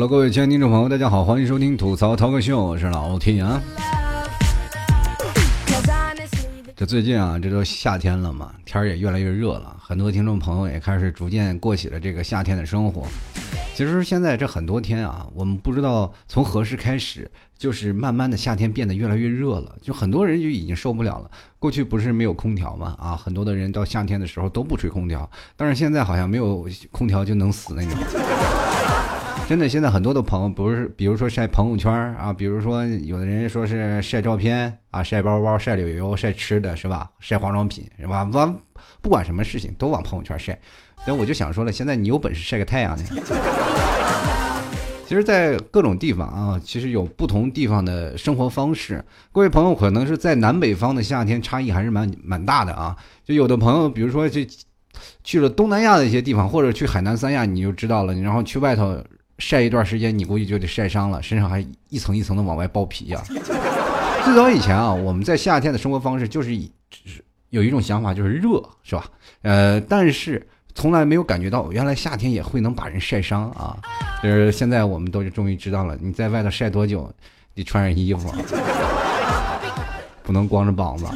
Hello，各位亲爱的听众朋友，大家好，欢迎收听吐槽涛哥秀，我是老天啊。这最近啊，这都夏天了嘛，天儿也越来越热了，很多听众朋友也开始逐渐过起了这个夏天的生活。其实现在这很多天啊，我们不知道从何时开始，就是慢慢的夏天变得越来越热了，就很多人就已经受不了了。过去不是没有空调嘛，啊，很多的人到夏天的时候都不吹空调，但是现在好像没有空调就能死那种。真的，现在很多的朋友不是，比如说晒朋友圈啊，比如说有的人说是晒照片啊，晒包包、晒旅游、晒吃的，是吧？晒化妆品，是吧？往不管什么事情都往朋友圈晒。所以我就想说了，现在你有本事晒个太阳呢。其实，在各种地方啊，其实有不同地方的生活方式。各位朋友，可能是在南北方的夏天差异还是蛮蛮大的啊。就有的朋友，比如说去去了东南亚的一些地方，或者去海南三亚，你就知道了。然后去外头。晒一段时间，你估计就得晒伤了，身上还一层一层的往外爆皮呀。最早以前啊，我们在夏天的生活方式就是以有一种想法，就是热，是吧？呃，但是从来没有感觉到原来夏天也会能把人晒伤啊。就是现在我们都终于知道了，你在外头晒多久，得穿上衣服，不能光着膀子。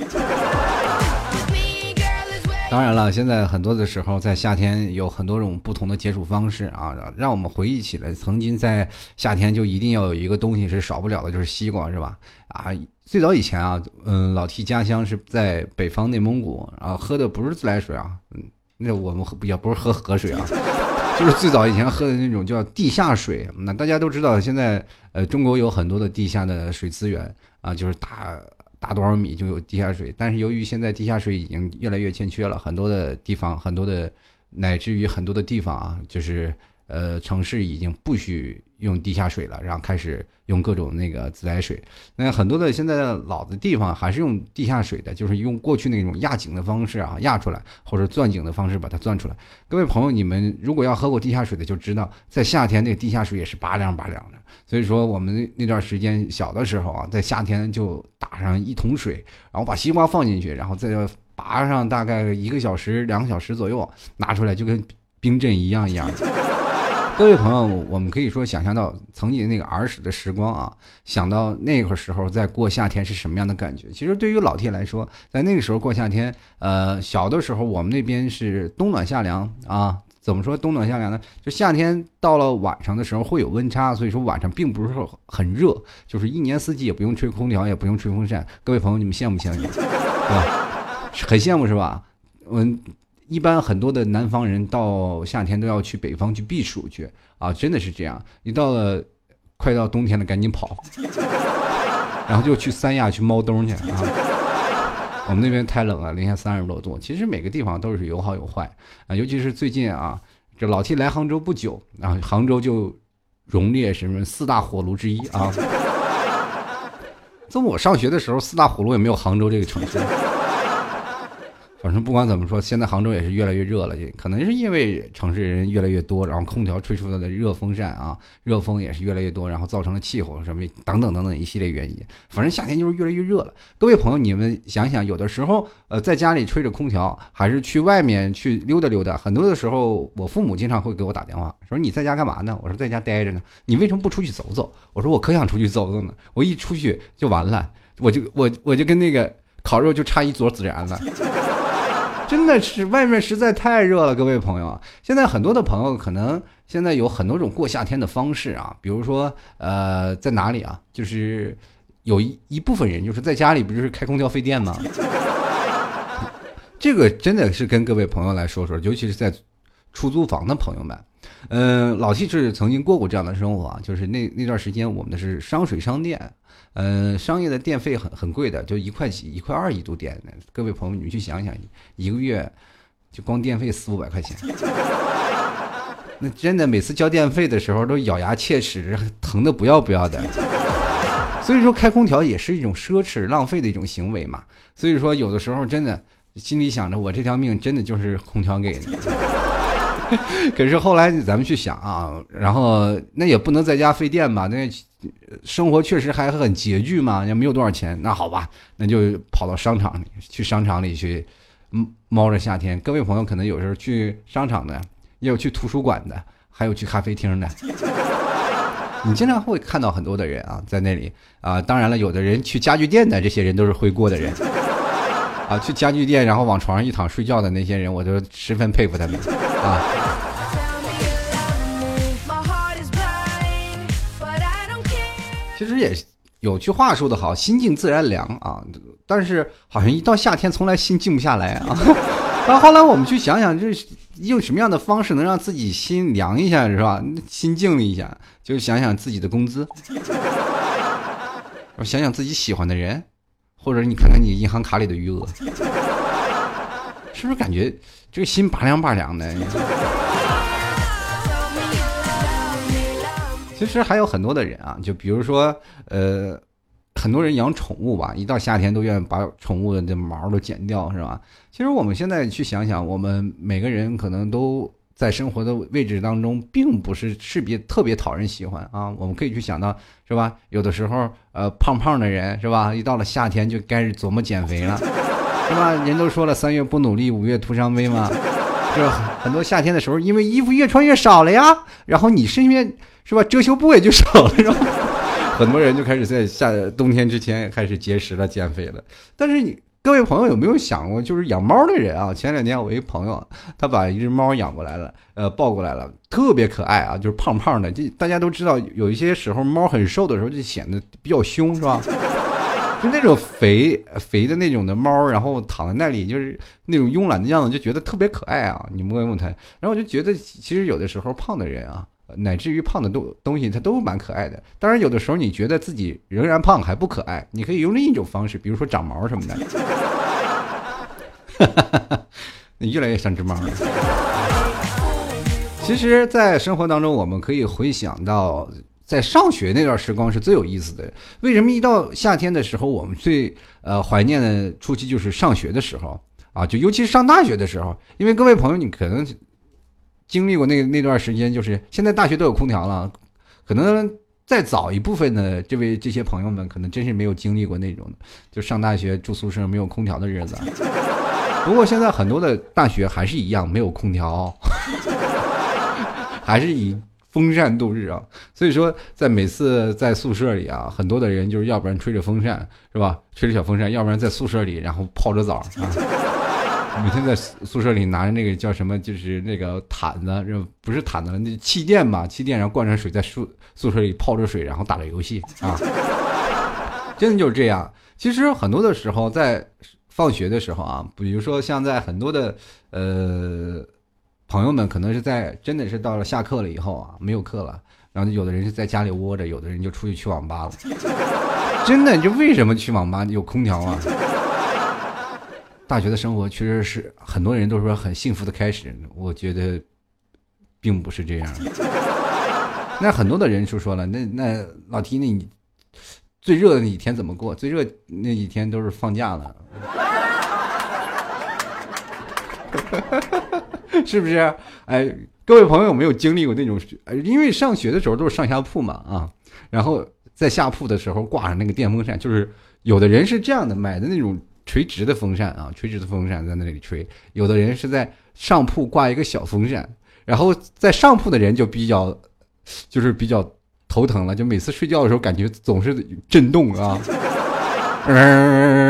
当然了，现在很多的时候，在夏天有很多种不同的解暑方式啊，让我们回忆起来，曾经在夏天就一定要有一个东西是少不了的，就是西瓜，是吧？啊，最早以前啊，嗯，老提家乡是在北方内蒙古，然啊，喝的不是自来水啊，嗯，那我们也不是喝河水啊，就是最早以前喝的那种叫地下水。那大家都知道，现在呃，中国有很多的地下的水资源啊，就是大。打多少米就有地下水，但是由于现在地下水已经越来越欠缺了，很多的地方，很多的乃至于很多的地方啊，就是呃城市已经不许用地下水了，然后开始用各种那个自来水。那很多的现在的老的地方还是用地下水的，就是用过去那种压井的方式啊压出来，或者钻井的方式把它钻出来。各位朋友，你们如果要喝过地下水的就知道，在夏天那个地下水也是拔凉拔凉的。所以说，我们那段时间小的时候啊，在夏天就打上一桶水，然后把西瓜放进去，然后再拔上大概一个小时、两个小时左右，拿出来就跟冰镇一样一样的。各位朋友，我们可以说想象到曾经那个儿时的时光啊，想到那个时候在过夏天是什么样的感觉。其实对于老铁来说，在那个时候过夏天，呃，小的时候我们那边是冬暖夏凉啊。怎么说冬暖夏凉呢？就夏天到了晚上的时候会有温差，所以说晚上并不是很热，就是一年四季也不用吹空调，也不用吹风扇。各位朋友，你们羡慕不羡慕？对吧？很羡慕是吧？嗯，一般很多的南方人到夏天都要去北方去避暑去啊，真的是这样。一到了快到冬天了，赶紧跑，然后就去三亚去猫冬去啊。我们那边太冷了，零下三十多度。其实每个地方都是有好有坏啊，尤其是最近啊，这老 T 来杭州不久啊，杭州就荣列什么四大火炉之一啊。这么我上学的时候，四大火炉也没有杭州这个城市。反正不管怎么说，现在杭州也是越来越热了，也可能是因为城市人越来越多，然后空调吹出来的热风扇啊，热风也是越来越多，然后造成了气候什么等等等等一系列原因。反正夏天就是越来越热了。各位朋友，你们想想，有的时候呃在家里吹着空调，还是去外面去溜达溜达。很多的时候，我父母经常会给我打电话，说你在家干嘛呢？我说在家待着呢。你为什么不出去走走？我说我可想出去走走呢。我一出去就完了，我就我我就跟那个烤肉就差一撮孜然了。真的是外面实在太热了，各位朋友。现在很多的朋友可能现在有很多种过夏天的方式啊，比如说呃，在哪里啊？就是有一一部分人就是在家里不就是开空调费电吗？这个真的是跟各位朋友来说说，尤其是在出租房的朋友们。嗯，老 T 是曾经过过这样的生活啊，就是那那段时间我们的是商水商电。嗯，商业的电费很很贵的，就一块几、一块二一度电。各位朋友，你们去想想，一个月就光电费四五百块钱，那真的每次交电费的时候都咬牙切齿，疼的不要不要的。所以说，开空调也是一种奢侈、浪费的一种行为嘛。所以说，有的时候真的心里想着，我这条命真的就是空调给的。可是后来咱们去想啊，然后那也不能在家费电吧？那生活确实还很拮据嘛，也没有多少钱。那好吧，那就跑到商场里去，商场里去猫着夏天。各位朋友可能有时候去商场的，也有去图书馆的，还有去咖啡厅的。你经常会看到很多的人啊，在那里啊。当然了，有的人去家具店的，这些人都是会过的人啊。去家具店，然后往床上一躺睡觉的那些人，我都十分佩服他们啊。其实也有句话说得好，心静自然凉啊。但是好像一到夏天，从来心静不下来啊。然后后来我们去想想，就是用什么样的方式能让自己心凉一下，是吧？心静了一下，就想想自己的工资，想想自己喜欢的人，或者你看看你银行卡里的余额，是不是感觉这个心拔凉拔凉的？其实还有很多的人啊，就比如说，呃，很多人养宠物吧，一到夏天都愿意把宠物的这毛都剪掉，是吧？其实我们现在去想想，我们每个人可能都在生活的位置当中，并不是特别特别讨人喜欢啊。我们可以去想到，是吧？有的时候，呃，胖胖的人，是吧？一到了夏天就该琢磨减肥了，是吧？人都说了，三月不努力，五月徒伤悲嘛。就很多夏天的时候，因为衣服越穿越少了呀，然后你身边。是吧？遮羞布也就少了，是吧？很多人就开始在夏冬天之前开始节食了、减肥了。但是你各位朋友有没有想过，就是养猫的人啊？前两天我一朋友，他把一只猫养过来了，呃，抱过来了，特别可爱啊，就是胖胖的。这大家都知道，有一些时候猫很瘦的时候就显得比较凶，是吧？就那种肥肥的那种的猫，然后躺在那里，就是那种慵懒的样子，就觉得特别可爱啊。你摸一摸它，然后我就觉得，其实有的时候胖的人啊。乃至于胖的东东西，它都蛮可爱的。当然，有的时候你觉得自己仍然胖还不可爱，你可以用另一种方式，比如说长毛什么的。你越来越像只猫了。其实，在生活当中，我们可以回想到，在上学那段时光是最有意思的。为什么一到夏天的时候，我们最呃怀念的初期就是上学的时候啊？就尤其是上大学的时候，因为各位朋友，你可能。经历过那那段时间，就是现在大学都有空调了，可能再早一部分的这位这些朋友们，可能真是没有经历过那种就上大学住宿舍没有空调的日子。不过现在很多的大学还是一样没有空调，还是以风扇度日啊。所以说，在每次在宿舍里啊，很多的人就是要不然吹着风扇是吧，吹着小风扇，要不然在宿舍里然后泡着澡啊。每天在宿舍里拿着那个叫什么，就是那个毯子，不是毯子了，那气垫吧，气垫，然后灌上水，在宿宿舍里泡着水，然后打着游戏啊，真的就是这样。其实很多的时候，在放学的时候啊，比如说像在很多的呃朋友们，可能是在真的是到了下课了以后啊，没有课了，然后有的人是在家里窝着，有的人就出去去网吧了。真的，就为什么去网吧有空调啊？大学的生活确实是很多人都说很幸福的开始，我觉得并不是这样。那很多的人就说了，那那老提，那你最热的那几天怎么过？最热那几天都是放假了，是不是？哎，各位朋友有没有经历过那种？因为上学的时候都是上下铺嘛，啊，然后在下铺的时候挂上那个电风扇，就是有的人是这样的，买的那种。垂直的风扇啊，垂直的风扇在那里吹。有的人是在上铺挂一个小风扇，然后在上铺的人就比较，就是比较头疼了，就每次睡觉的时候感觉总是震动啊。嗯。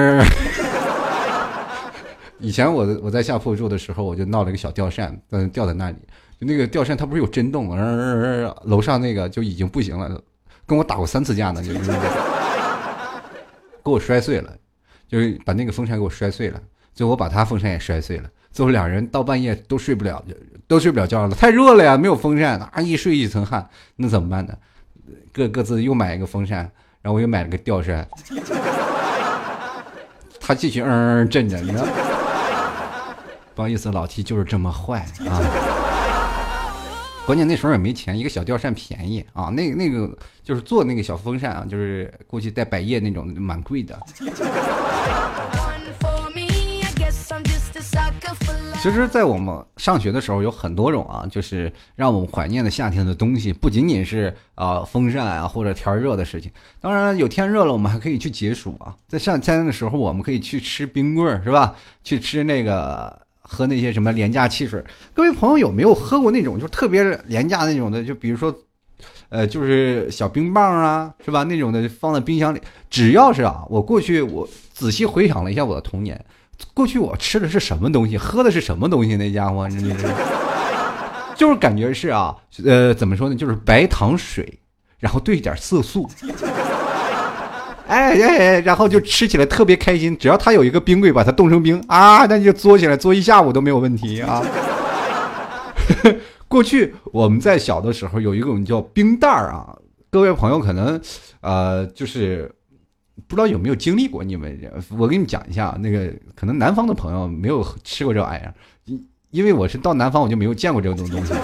以前我我在下铺住的时候，我就闹了一个小吊扇，嗯，吊在那里。就那个吊扇它不是有震动，嗯，楼上那个就已经不行了，跟我打过三次架呢，就那个，给我摔碎了。就是把那个风扇给我摔碎了，最后我把他风扇也摔碎了，最后两人到半夜都睡不了，都睡不了觉了，太热了呀，没有风扇，啊一睡一层汗，那怎么办呢？各各自又买一个风扇，然后我又买了个吊扇，他继续嗯嗯震着，你知道？不好意思，老 T 就是这么坏啊。关键那时候也没钱，一个小吊扇便宜啊，那那个就是做那个小风扇啊，就是估计带百叶那种，蛮贵的。其实，在我们上学的时候，有很多种啊，就是让我们怀念的夏天的东西，不仅仅是啊风扇啊或者天热的事情。当然，有天热了，我们还可以去解暑啊。在上天的时候，我们可以去吃冰棍，是吧？去吃那个。喝那些什么廉价汽水。各位朋友有没有喝过那种就特别廉价那种的？就比如说，呃，就是小冰棒啊，是吧？那种的放在冰箱里。只要是啊，我过去我仔细回想了一下我的童年，过去我吃的是什么东西，喝的是什么东西？那家伙真的是，就是感觉是啊，呃，怎么说呢？就是白糖水，然后兑点色素。哎哎，然后就吃起来特别开心。只要它有一个冰柜，把它冻成冰啊，那就嘬起来，嘬一下午都没有问题啊。过去我们在小的时候有一种叫冰袋儿啊，各位朋友可能呃就是不知道有没有经历过。你们我给你们讲一下，那个可能南方的朋友没有吃过这玩意儿，因因为我是到南方我就没有见过这种东西。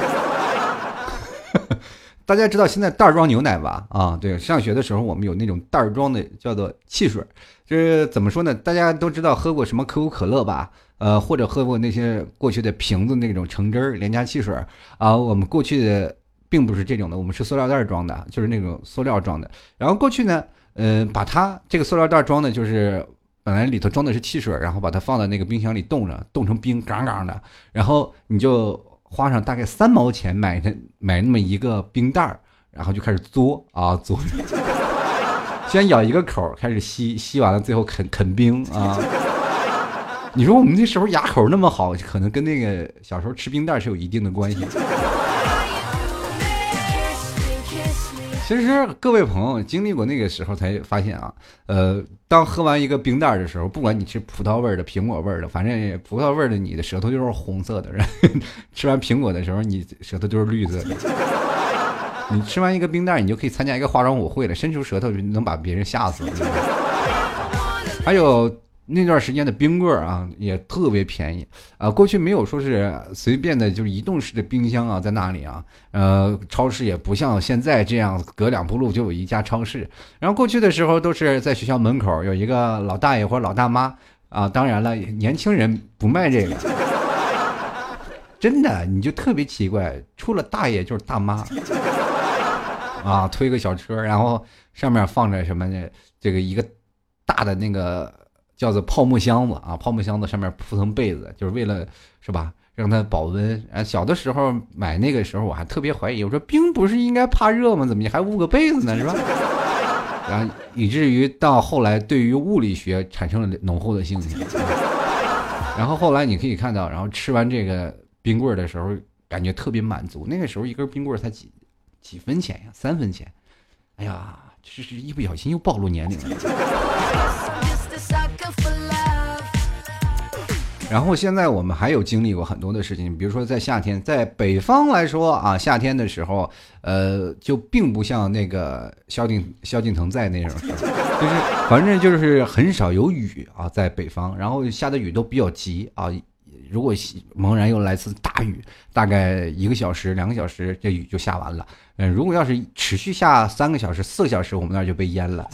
大家知道现在袋装牛奶吧？啊，对，上学的时候我们有那种袋装的，叫做汽水。这怎么说呢？大家都知道喝过什么可口可乐吧？呃，或者喝过那些过去的瓶子那种橙汁儿廉价汽水啊。我们过去的并不是这种的，我们是塑料袋装的，就是那种塑料装的。然后过去呢，嗯，把它这个塑料袋装的，就是本来里头装的是汽水，然后把它放在那个冰箱里冻着，冻成冰，杠杠的，然后你就。花上大概三毛钱买的买那么一个冰袋儿，然后就开始嘬啊嘬，先咬一个口开始吸，吸完了最后啃啃冰啊。你说我们那时候牙口那么好，可能跟那个小时候吃冰袋是有一定的关系。其实各位朋友经历过那个时候才发现啊，呃，当喝完一个冰袋的时候，不管你吃葡萄味的、苹果味的，反正葡萄味的你的舌头就是红色的；吃完苹果的时候，你舌头就是绿色的。你吃完一个冰袋，你就可以参加一个化妆舞会了，伸出舌头就能把别人吓死。还有。那段时间的冰棍啊，也特别便宜啊。过去没有说是随便的，就是移动式的冰箱啊，在那里啊。呃，超市也不像现在这样，隔两步路就有一家超市。然后过去的时候，都是在学校门口有一个老大爷或者老大妈啊。当然了，年轻人不卖这个，真的，你就特别奇怪，除了大爷就是大妈啊，推个小车，然后上面放着什么呢？这个一个大的那个。叫做泡沫箱子啊，泡沫箱子上面铺层被子，就是为了是吧，让它保温。啊，小的时候买那个时候，我还特别怀疑，我说冰不是应该怕热吗？怎么你还捂个被子呢？是吧？然后以至于到后来，对于物理学产生了浓厚的兴趣。然后后来你可以看到，然后吃完这个冰棍的时候，感觉特别满足。那个时候一根冰棍才几几分钱呀？三分钱。哎呀，这是一不小心又暴露年龄了。然后现在我们还有经历过很多的事情，比如说在夏天，在北方来说啊，夏天的时候，呃，就并不像那个萧敬萧敬腾在那种时候，就是反正就是很少有雨啊，在北方，然后下的雨都比较急啊。如果猛然又来次大雨，大概一个小时、两个小时，这雨就下完了。嗯，如果要是持续下三个小时、四个小时，我们那儿就被淹了。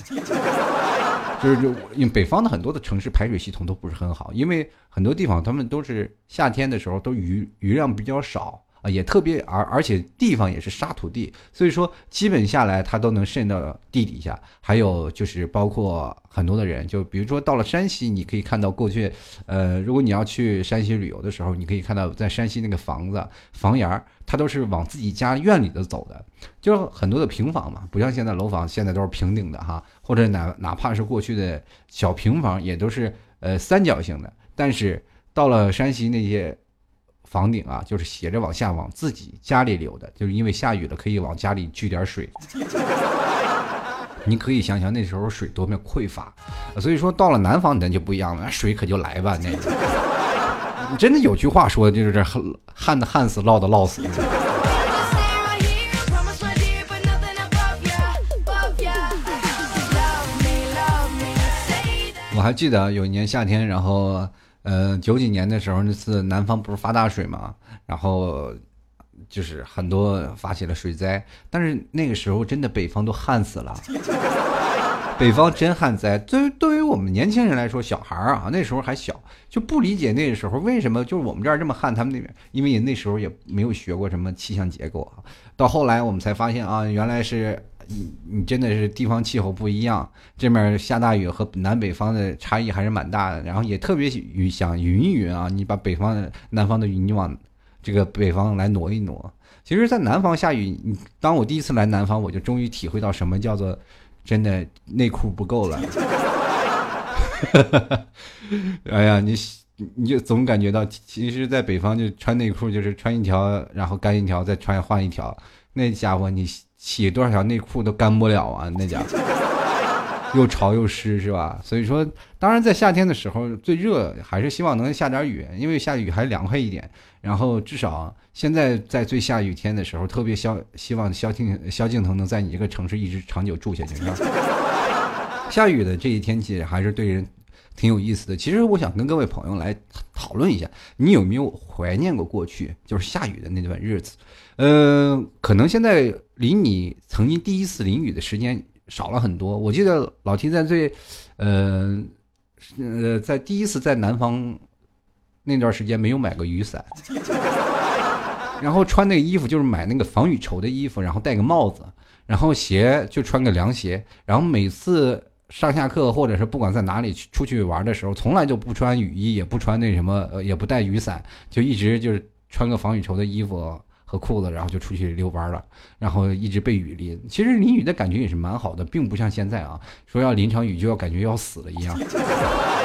就是就因为北方的很多的城市排水系统都不是很好，因为很多地方他们都是夏天的时候都雨雨量比较少啊。也特别，而而且地方也是沙土地，所以说基本下来它都能渗到地底下。还有就是包括很多的人，就比如说到了山西，你可以看到过去，呃，如果你要去山西旅游的时候，你可以看到在山西那个房子房檐儿，它都是往自己家院里头走的，就很多的平房嘛，不像现在楼房现在都是平顶的哈，或者哪哪怕是过去的小平房也都是呃三角形的，但是到了山西那些。房顶啊，就是斜着往下往自己家里流的，就是因为下雨了，可以往家里聚点水。你可以想想那时候水多么匮乏，所以说到了南方咱就不一样了，水可就来吧。那真的有句话说，就是旱旱的旱死，涝的涝死。我还记得有一年夏天，然后。呃，九几年的时候，那次南方不是发大水嘛，然后就是很多发起了水灾，但是那个时候真的北方都旱死了，北方真旱灾。对于对于我们年轻人来说，小孩儿啊，那时候还小，就不理解那个时候为什么就是我们这儿这么旱，他们那边因为那时候也没有学过什么气象结构啊。到后来我们才发现啊，原来是你你真的是地方气候不一样，这面下大雨和南北方的差异还是蛮大的。然后也特别想匀一匀啊，你把北方的、南方的雨你往这个北方来挪一挪。其实，在南方下雨，你当我第一次来南方，我就终于体会到什么叫做真的内裤不够了。哎呀，你你就总感觉到，其实，在北方就穿内裤就是穿一条，然后干一条，再穿换一条。那家伙，你洗多少条内裤都干不了啊！那家伙又潮又湿，是吧？所以说，当然在夏天的时候最热，还是希望能下点雨，因为下雨还凉快一点。然后至少现在在最下雨天的时候，特别消希望萧敬萧敬腾能在你这个城市一直长久住下去。下雨的这一天气还是对人挺有意思的。其实我想跟各位朋友来讨论一下，你有没有怀念过过去就是下雨的那段日子？呃，可能现在离你曾经第一次淋雨的时间少了很多。我记得老 T 在最，呃，呃，在第一次在南方。那段时间没有买过雨伞，然后穿那个衣服就是买那个防雨绸的衣服，然后戴个帽子，然后鞋就穿个凉鞋，然后每次上下课或者是不管在哪里去出去玩的时候，从来就不穿雨衣，也不穿那什么，也不带雨伞，就一直就是穿个防雨绸的衣服和裤子，然后就出去遛弯了，然后一直被雨淋。其实淋雨的感觉也是蛮好的，并不像现在啊，说要淋场雨就要感觉要死了一样，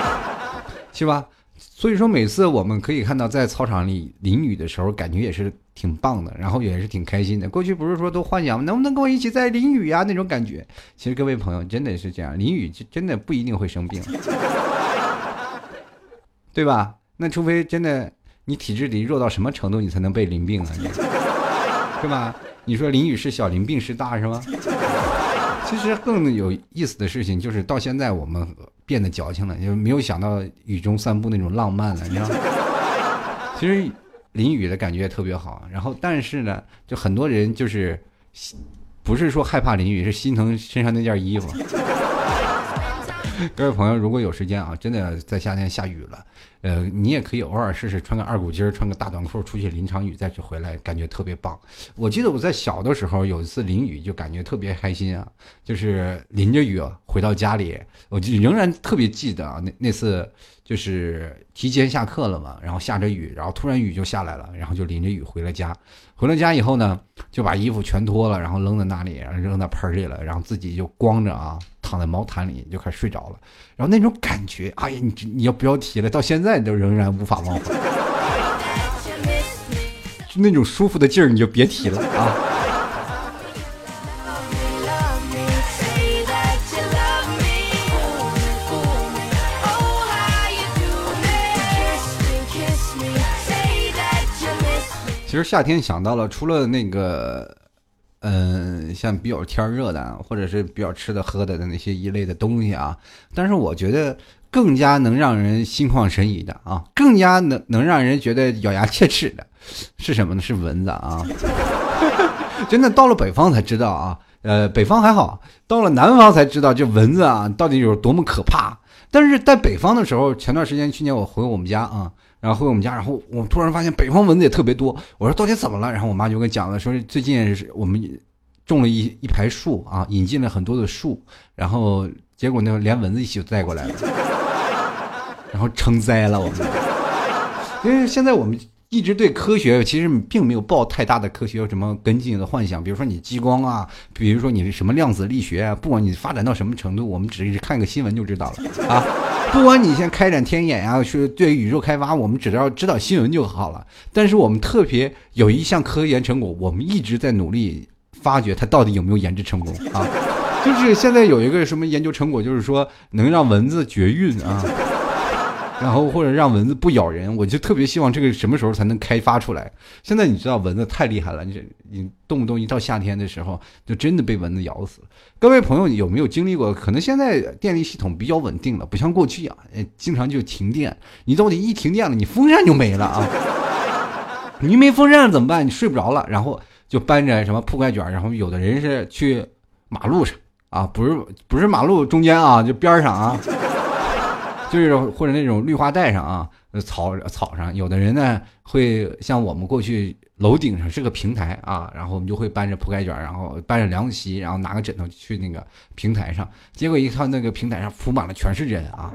是吧？所以说，每次我们可以看到在操场里淋雨的时候，感觉也是挺棒的，然后也是挺开心的。过去不是说都幻想能不能跟我一起在淋雨呀那种感觉？其实各位朋友真的是这样，淋雨就真的不一定会生病，对吧？那除非真的你体质得弱到什么程度，你才能被淋病啊？是吧？你说淋雨是小，淋病是大，是吗？其实更有意思的事情就是到现在我们。变得矫情了，就没有想到雨中散步那种浪漫了，你知道吗？其实淋雨的感觉也特别好，然后但是呢，就很多人就是不是说害怕淋雨，是心疼身上那件衣服。各位朋友，如果有时间啊，真的在夏天下雨了，呃，你也可以偶尔试试穿个二股筋儿，穿个大短裤出去淋场雨，再去回来，感觉特别棒。我记得我在小的时候有一次淋雨，就感觉特别开心啊，就是淋着雨回到家里，我就仍然特别记得啊，那那次就是提前下课了嘛，然后下着雨，然后突然雨就下来了，然后就淋着雨回了家。回了家以后呢，就把衣服全脱了，然后扔在那里，扔到盆里了，然后自己就光着啊。躺在毛毯里就开始睡着了，然后那种感觉，哎呀，你你要不要提了？到现在都仍然无法忘怀，就那种舒服的劲儿，你就别提了啊！其实夏天想到了，除了那个。嗯，像比较天热的，或者是比较吃的喝的的那些一类的东西啊，但是我觉得更加能让人心旷神怡的啊，更加能能让人觉得咬牙切齿的，是什么呢？是蚊子啊！真的到了北方才知道啊，呃，北方还好，到了南方才知道这蚊子啊到底有多么可怕。但是在北方的时候，前段时间去年我回我们家啊。然后回我们家，然后我突然发现北方蚊子也特别多。我说到底怎么了？然后我妈就跟讲了，说最近是我们种了一一排树啊，引进了很多的树，然后结果呢连蚊子一起带过来了，然后成灾了我们。因为现在我们。一直对科学其实并没有抱太大的科学有什么跟进的幻想，比如说你激光啊，比如说你什么量子力学啊，不管你发展到什么程度，我们只是看个新闻就知道了啊。不管你先开展天眼呀，是对宇宙开发，我们只要知道新闻就好了。但是我们特别有一项科研成果，我们一直在努力发掘它到底有没有研制成功啊。就是现在有一个什么研究成果，就是说能让蚊子绝育啊。然后或者让蚊子不咬人，我就特别希望这个什么时候才能开发出来。现在你知道蚊子太厉害了，你你动不动一到夏天的时候，就真的被蚊子咬死。各位朋友有没有经历过？可能现在电力系统比较稳定了，不像过去啊，经常就停电。你到底一停电了，你风扇就没了啊！你没风扇怎么办？你睡不着了，然后就搬着什么铺盖卷，然后有的人是去马路上啊，不是不是马路中间啊，就边上啊。就是或者那种绿化带上啊，草草上，有的人呢会像我们过去楼顶上是个平台啊，然后我们就会搬着铺盖卷，然后搬着凉席，然后拿个枕头去那个平台上。结果一看那个平台上铺满了全是人啊，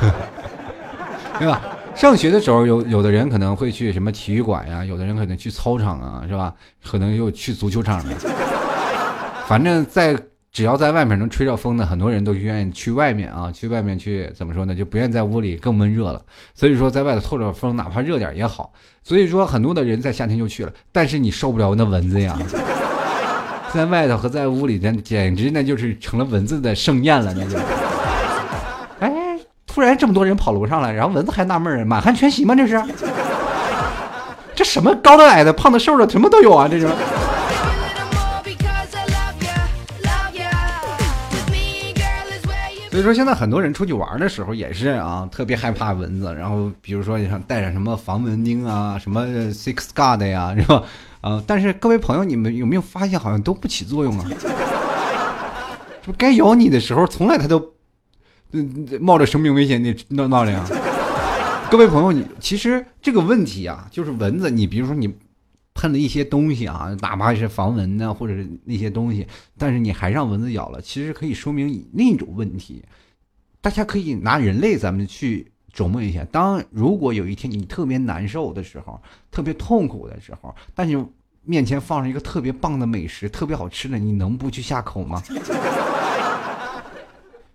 对吧？上学的时候有有的人可能会去什么体育馆呀，有的人可能去操场啊，是吧？可能又去足球场了。反正，在只要在外面能吹着风的，很多人都愿意去外面啊，去外面去怎么说呢？就不愿意在屋里更闷热了。所以说，在外头透着风，哪怕热点也好。所以说，很多的人在夏天就去了，但是你受不了那蚊子呀，在外头和在屋里，那简直那就是成了蚊子的盛宴了，那就。哎，突然这么多人跑楼上来，然后蚊子还纳闷满汉全席吗？这是？这什么高的矮的、胖的瘦的，什么都有啊，这是。所以说，现在很多人出去玩的时候也是啊，特别害怕蚊子。然后，比如说你像带上什么防蚊钉啊，什么 Six Guard 呀，是吧？啊，但是各位朋友，你们有没有发现，好像都不起作用啊？说该咬你的时候，从来他都冒着生命危险的闹闹的呀。各位朋友，你其实这个问题啊，就是蚊子，你比如说你。喷了一些东西啊，哪怕是防蚊的或者是那些东西，但是你还让蚊子咬了，其实可以说明另一种问题。大家可以拿人类咱们去琢磨一下：当如果有一天你特别难受的时候，特别痛苦的时候，但是面前放上一个特别棒的美食，特别好吃的，你能不去下口吗？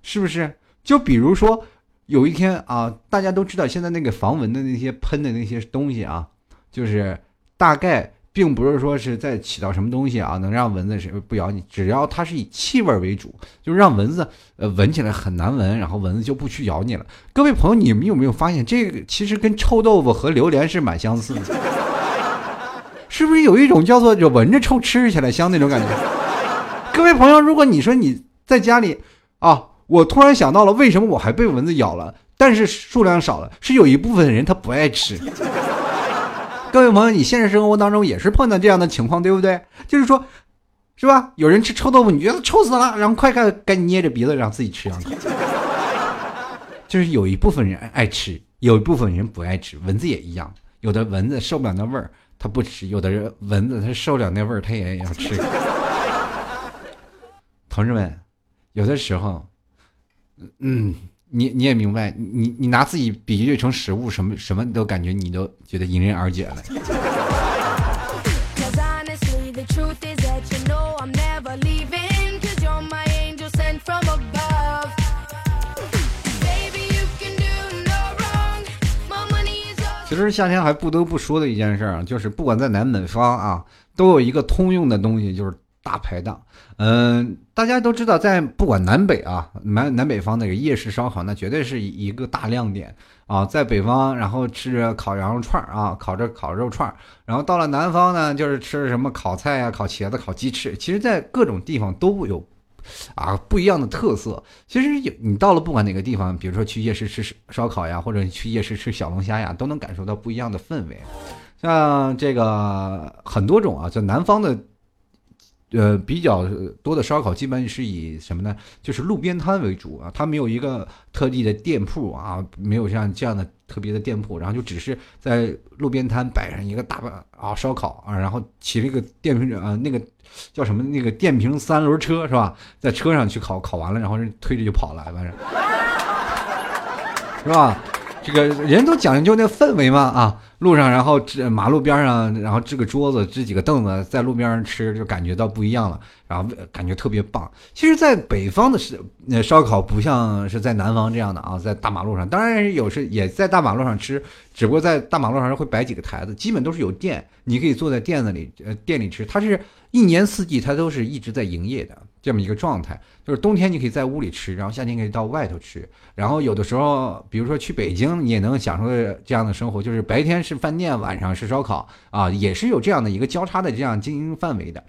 是不是？就比如说有一天啊，大家都知道现在那个防蚊的那些喷的那些东西啊，就是。大概并不是说是在起到什么东西啊，能让蚊子是不咬你，只要它是以气味为主，就是让蚊子呃闻起来很难闻，然后蚊子就不去咬你了。各位朋友，你们有没有发现这个其实跟臭豆腐和榴莲是蛮相似的？是不是有一种叫做就闻着臭吃起来香那种感觉？各位朋友，如果你说你在家里啊，我突然想到了为什么我还被蚊子咬了，但是数量少了，是有一部分人他不爱吃。各位朋友，你现实生活当中也是碰到这样的情况，对不对？就是说，是吧？有人吃臭豆腐，你觉得臭死了，然后快快赶紧捏着鼻子让自己吃两口。就是有一部分人爱吃，有一部分人不爱吃。蚊子也一样，有的蚊子受不了那味儿，它不吃；有的人蚊子它受不了那味儿，它也要吃。同志们，有的时候，嗯。你你也明白，你你拿自己比喻成食物，什么什么都感觉你都觉得迎刃而解了。其实夏天还不得不说的一件事啊，就是不管在南北方啊，都有一个通用的东西，就是。大排档，嗯，大家都知道，在不管南北啊，南南北方那个夜市烧烤，那绝对是一个大亮点啊。在北方，然后吃着烤羊肉串啊，烤着烤肉串然后到了南方呢，就是吃什么烤菜啊、烤茄子、烤鸡翅。其实，在各种地方都有啊不一样的特色。其实，有你到了不管哪个地方，比如说去夜市吃烧烤呀，或者去夜市吃小龙虾呀，都能感受到不一样的氛围。像这个很多种啊，在南方的。呃，比较多的烧烤基本是以什么呢？就是路边摊为主啊，它没有一个特地的店铺啊，没有像这样的特别的店铺，然后就只是在路边摊摆上一个大啊烧烤啊，然后骑了一个电瓶啊，那个叫什么？那个电瓶三轮车是吧？在车上去烤，烤完了，然后人推着就跑了，反正，是吧？这个人都讲究那氛围嘛啊。路上，然后支马路边上，然后支个桌子，支几个凳子，在路边上吃，就感觉到不一样了，然后感觉特别棒。其实，在北方的是那烧烤，不像是在南方这样的啊，在大马路上，当然有时也在大马路上吃，只不过在大马路上会摆几个台子，基本都是有店，你可以坐在店子里，呃，店里吃，它是一年四季，它都是一直在营业的。这么一个状态，就是冬天你可以在屋里吃，然后夏天可以到外头吃，然后有的时候，比如说去北京，你也能享受这样的生活，就是白天是饭店，晚上是烧烤啊，也是有这样的一个交叉的这样经营范围的。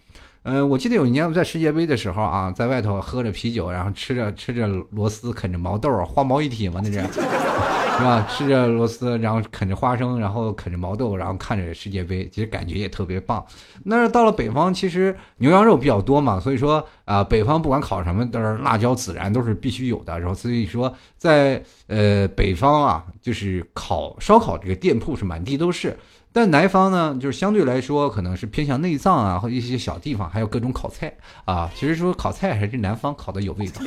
嗯，我记得有一年在世界杯的时候啊，在外头喝着啤酒，然后吃着吃着螺丝，啃着毛豆，花毛一体嘛，那是。是吧？吃着螺丝，然后啃着花生，然后啃着毛豆，然后看着世界杯，其实感觉也特别棒。那到了北方，其实牛羊肉比较多嘛，所以说啊，北方不管烤什么，都是辣椒孜然都是必须有的。然后所以说，在呃北方啊，就是烤烧烤这个店铺是满地都是。但南方呢，就是相对来说可能是偏向内脏啊，或一些小地方，还有各种烤菜啊。其实说烤菜还是南方烤的有味道。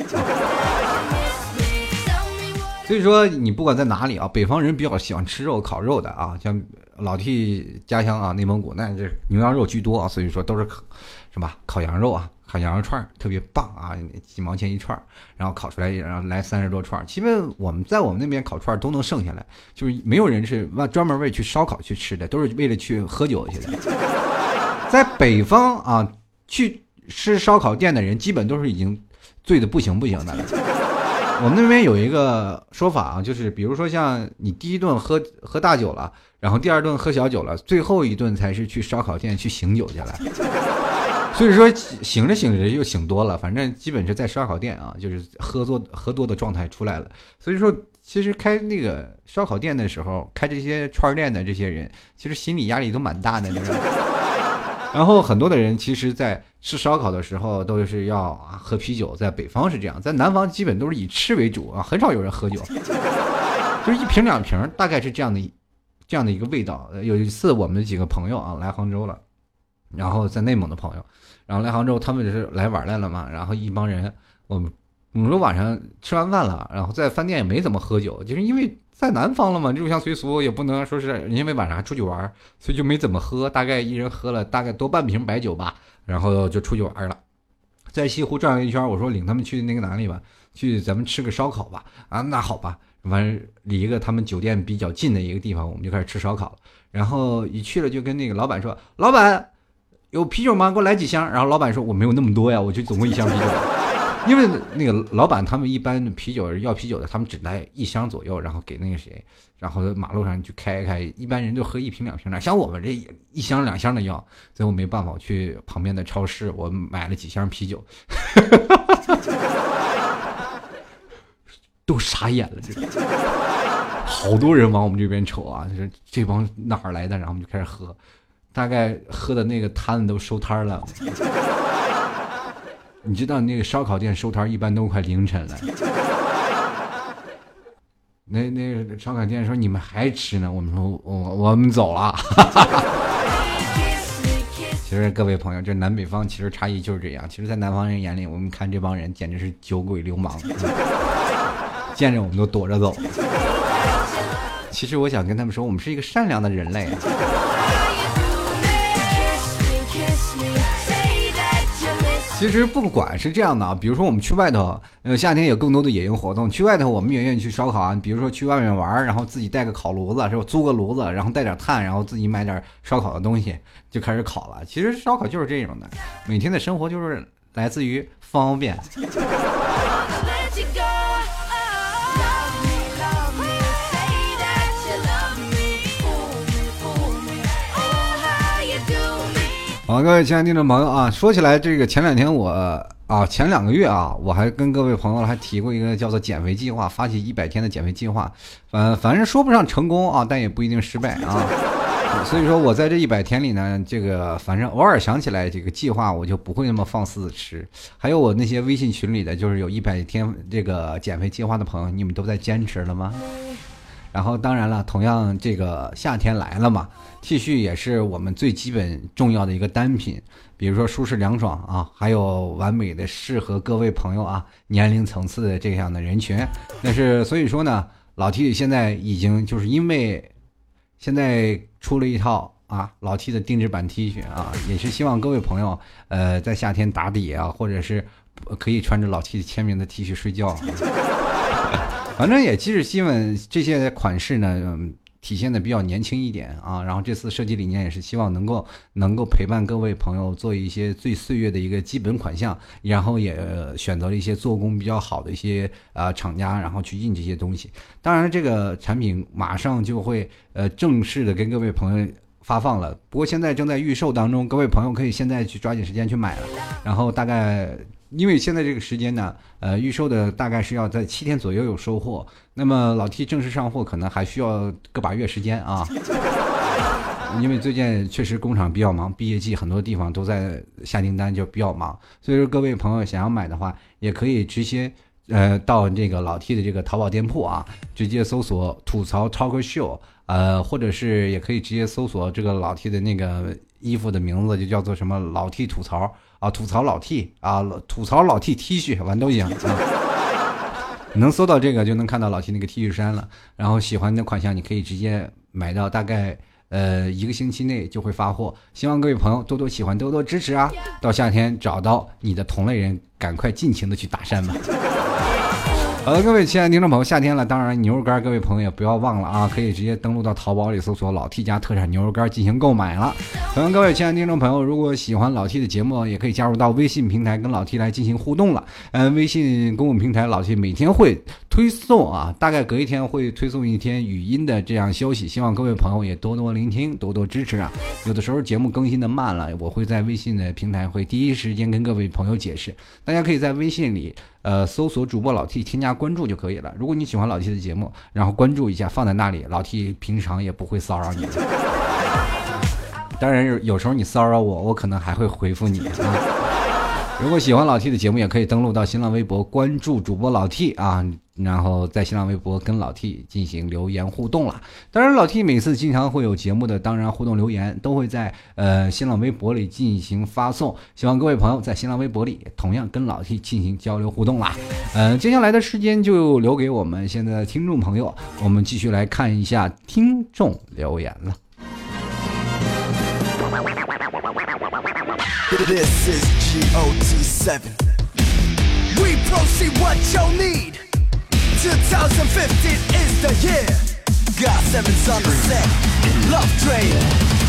所以说你不管在哪里啊，北方人比较喜欢吃肉、烤肉的啊，像老 T 家乡啊，内蒙古那这牛羊肉居多啊，所以说都是烤什么烤羊肉啊。烤羊肉串特别棒啊，几毛钱一串然后烤出来，然后来三十多串其实我们在我们那边烤串都能剩下来，就是没有人是专专门为去烧烤去吃的，都是为了去喝酒去的。在北方啊，去吃烧烤店的人基本都是已经醉的不行不行的了。我们那边有一个说法啊，就是比如说像你第一顿喝喝大酒了，然后第二顿喝小酒了，最后一顿才是去烧烤店去醒酒去了。所以说醒着醒着又醒多了，反正基本是在烧烤店啊，就是喝多喝多的状态出来了。所以说，其实开那个烧烤店的时候，开这些串店的这些人，其实心理压力都蛮大的。然后很多的人其实，在吃烧烤的时候都是要喝啤酒，在北方是这样，在南方基本都是以吃为主啊，很少有人喝酒，就是一瓶两瓶，大概是这样的这样的一个味道。有一次我们几个朋友啊来杭州了，然后在内蒙的朋友。然后来杭州，他们就是来玩来了嘛。然后一帮人，我们我们说晚上吃完饭了，然后在饭店也没怎么喝酒，就是因为在南方了嘛，入乡随俗也不能说是因为晚上还出去玩，所以就没怎么喝。大概一人喝了大概多半瓶白酒吧，然后就出去玩了，在西湖转了一圈。我说领他们去那个哪里吧，去咱们吃个烧烤吧。啊，那好吧，反正离一个他们酒店比较近的一个地方，我们就开始吃烧烤了。然后一去了就跟那个老板说，老板。有啤酒吗？给我来几箱。然后老板说我没有那么多呀，我就总共一箱啤酒。因为那个老板他们一般啤酒要啤酒的，他们只来一箱左右，然后给那个谁，然后马路上去开开。一般人就喝一瓶两瓶的，像我们这一箱两箱的要。最后没办法，我去旁边的超市，我买了几箱啤酒，都傻眼了，这好多人往我们这边瞅啊，这这帮哪儿来的？然后我们就开始喝。大概喝的那个摊子都收摊了，你知道那个烧烤店收摊一般都快凌晨了。那那个烧烤店说你们还吃呢，我们说我我们走了。其实各位朋友，这南北方其实差异就是这样。其实，在南方人眼里，我们看这帮人简直是酒鬼流氓，见着我们都躲着走。其实我想跟他们说，我们是一个善良的人类。其实不管是这样的啊，比如说我们去外头，呃，夏天有更多的野营活动，去外头我们也愿意去烧烤啊。比如说去外面玩，然后自己带个烤炉子，是吧？租个炉子，然后带点炭，然后自己买点烧烤的东西，就开始烤了。其实烧烤就是这种的，每天的生活就是来自于方便。好，各位亲爱的听众朋友啊，说起来这个前两天我啊，前两个月啊，我还跟各位朋友还提过一个叫做减肥计划，发起一百天的减肥计划，反反正说不上成功啊，但也不一定失败啊。所以说我在这一百天里呢，这个反正偶尔想起来这个计划，我就不会那么放肆的吃。还有我那些微信群里的，就是有一百天这个减肥计划的朋友，你们都在坚持了吗？然后当然了，同样这个夏天来了嘛，T 恤也是我们最基本重要的一个单品。比如说舒适凉爽啊，还有完美的适合各位朋友啊年龄层次的这样的人群。但是所以说呢，老 T 现在已经就是因为现在出了一套啊老 T 的定制版 T 恤啊，也是希望各位朋友呃在夏天打底啊，或者是可以穿着老 T 签名的 T 恤睡觉。反正也其实希望这些款式呢，体现的比较年轻一点啊。然后这次设计理念也是希望能够能够陪伴各位朋友做一些最岁月的一个基本款项。然后也选择了一些做工比较好的一些呃厂家，然后去印这些东西。当然，这个产品马上就会呃正式的跟各位朋友发放了。不过现在正在预售当中，各位朋友可以现在去抓紧时间去买了。然后大概。因为现在这个时间呢，呃，预售的大概是要在七天左右有收货。那么老 T 正式上货可能还需要个把月时间啊。因为最近确实工厂比较忙，毕业季很多地方都在下订单，就比较忙。所以说各位朋友想要买的话，也可以直接呃到这个老 T 的这个淘宝店铺啊，直接搜索“吐槽超哥秀”。呃，或者是也可以直接搜索这个老 T 的那个衣服的名字，就叫做什么老 T 吐槽啊，吐槽老 T 啊，吐槽老 T T 恤完都行啊。能搜到这个就能看到老 T 那个 T 恤衫了。然后喜欢的款项你可以直接买到，大概呃一个星期内就会发货。希望各位朋友多多喜欢，多多支持啊！到夏天找到你的同类人，赶快尽情的去搭讪吧。好的，各位亲爱的听众朋友，夏天了，当然牛肉干，各位朋友也不要忘了啊，可以直接登录到淘宝里搜索“老 T 家特产牛肉干”进行购买了。同样，各位亲爱的听众朋友，如果喜欢老 T 的节目，也可以加入到微信平台跟老 T 来进行互动了。嗯，微信公共平台老 T 每天会推送啊，大概隔一天会推送一天语音的这样消息，希望各位朋友也多多聆听，多多支持啊。有的时候节目更新的慢了，我会在微信的平台会第一时间跟各位朋友解释，大家可以在微信里。呃，搜索主播老 T，添加关注就可以了。如果你喜欢老 T 的节目，然后关注一下，放在那里，老 T 平常也不会骚扰你。当然，有时候你骚扰我，我可能还会回复你啊。如果喜欢老 T 的节目，也可以登录到新浪微博关注主播老 T 啊，然后在新浪微博跟老 T 进行留言互动了。当然，老 T 每次经常会有节目的，当然互动留言都会在呃新浪微博里进行发送。希望各位朋友在新浪微博里同样跟老 T 进行交流互动啦。嗯，接下来的时间就留给我们现在的听众朋友，我们继续来看一下听众留言了。This is GOT7. We proceed what you need. 2015 is the year. Got sevens on the set. Love train.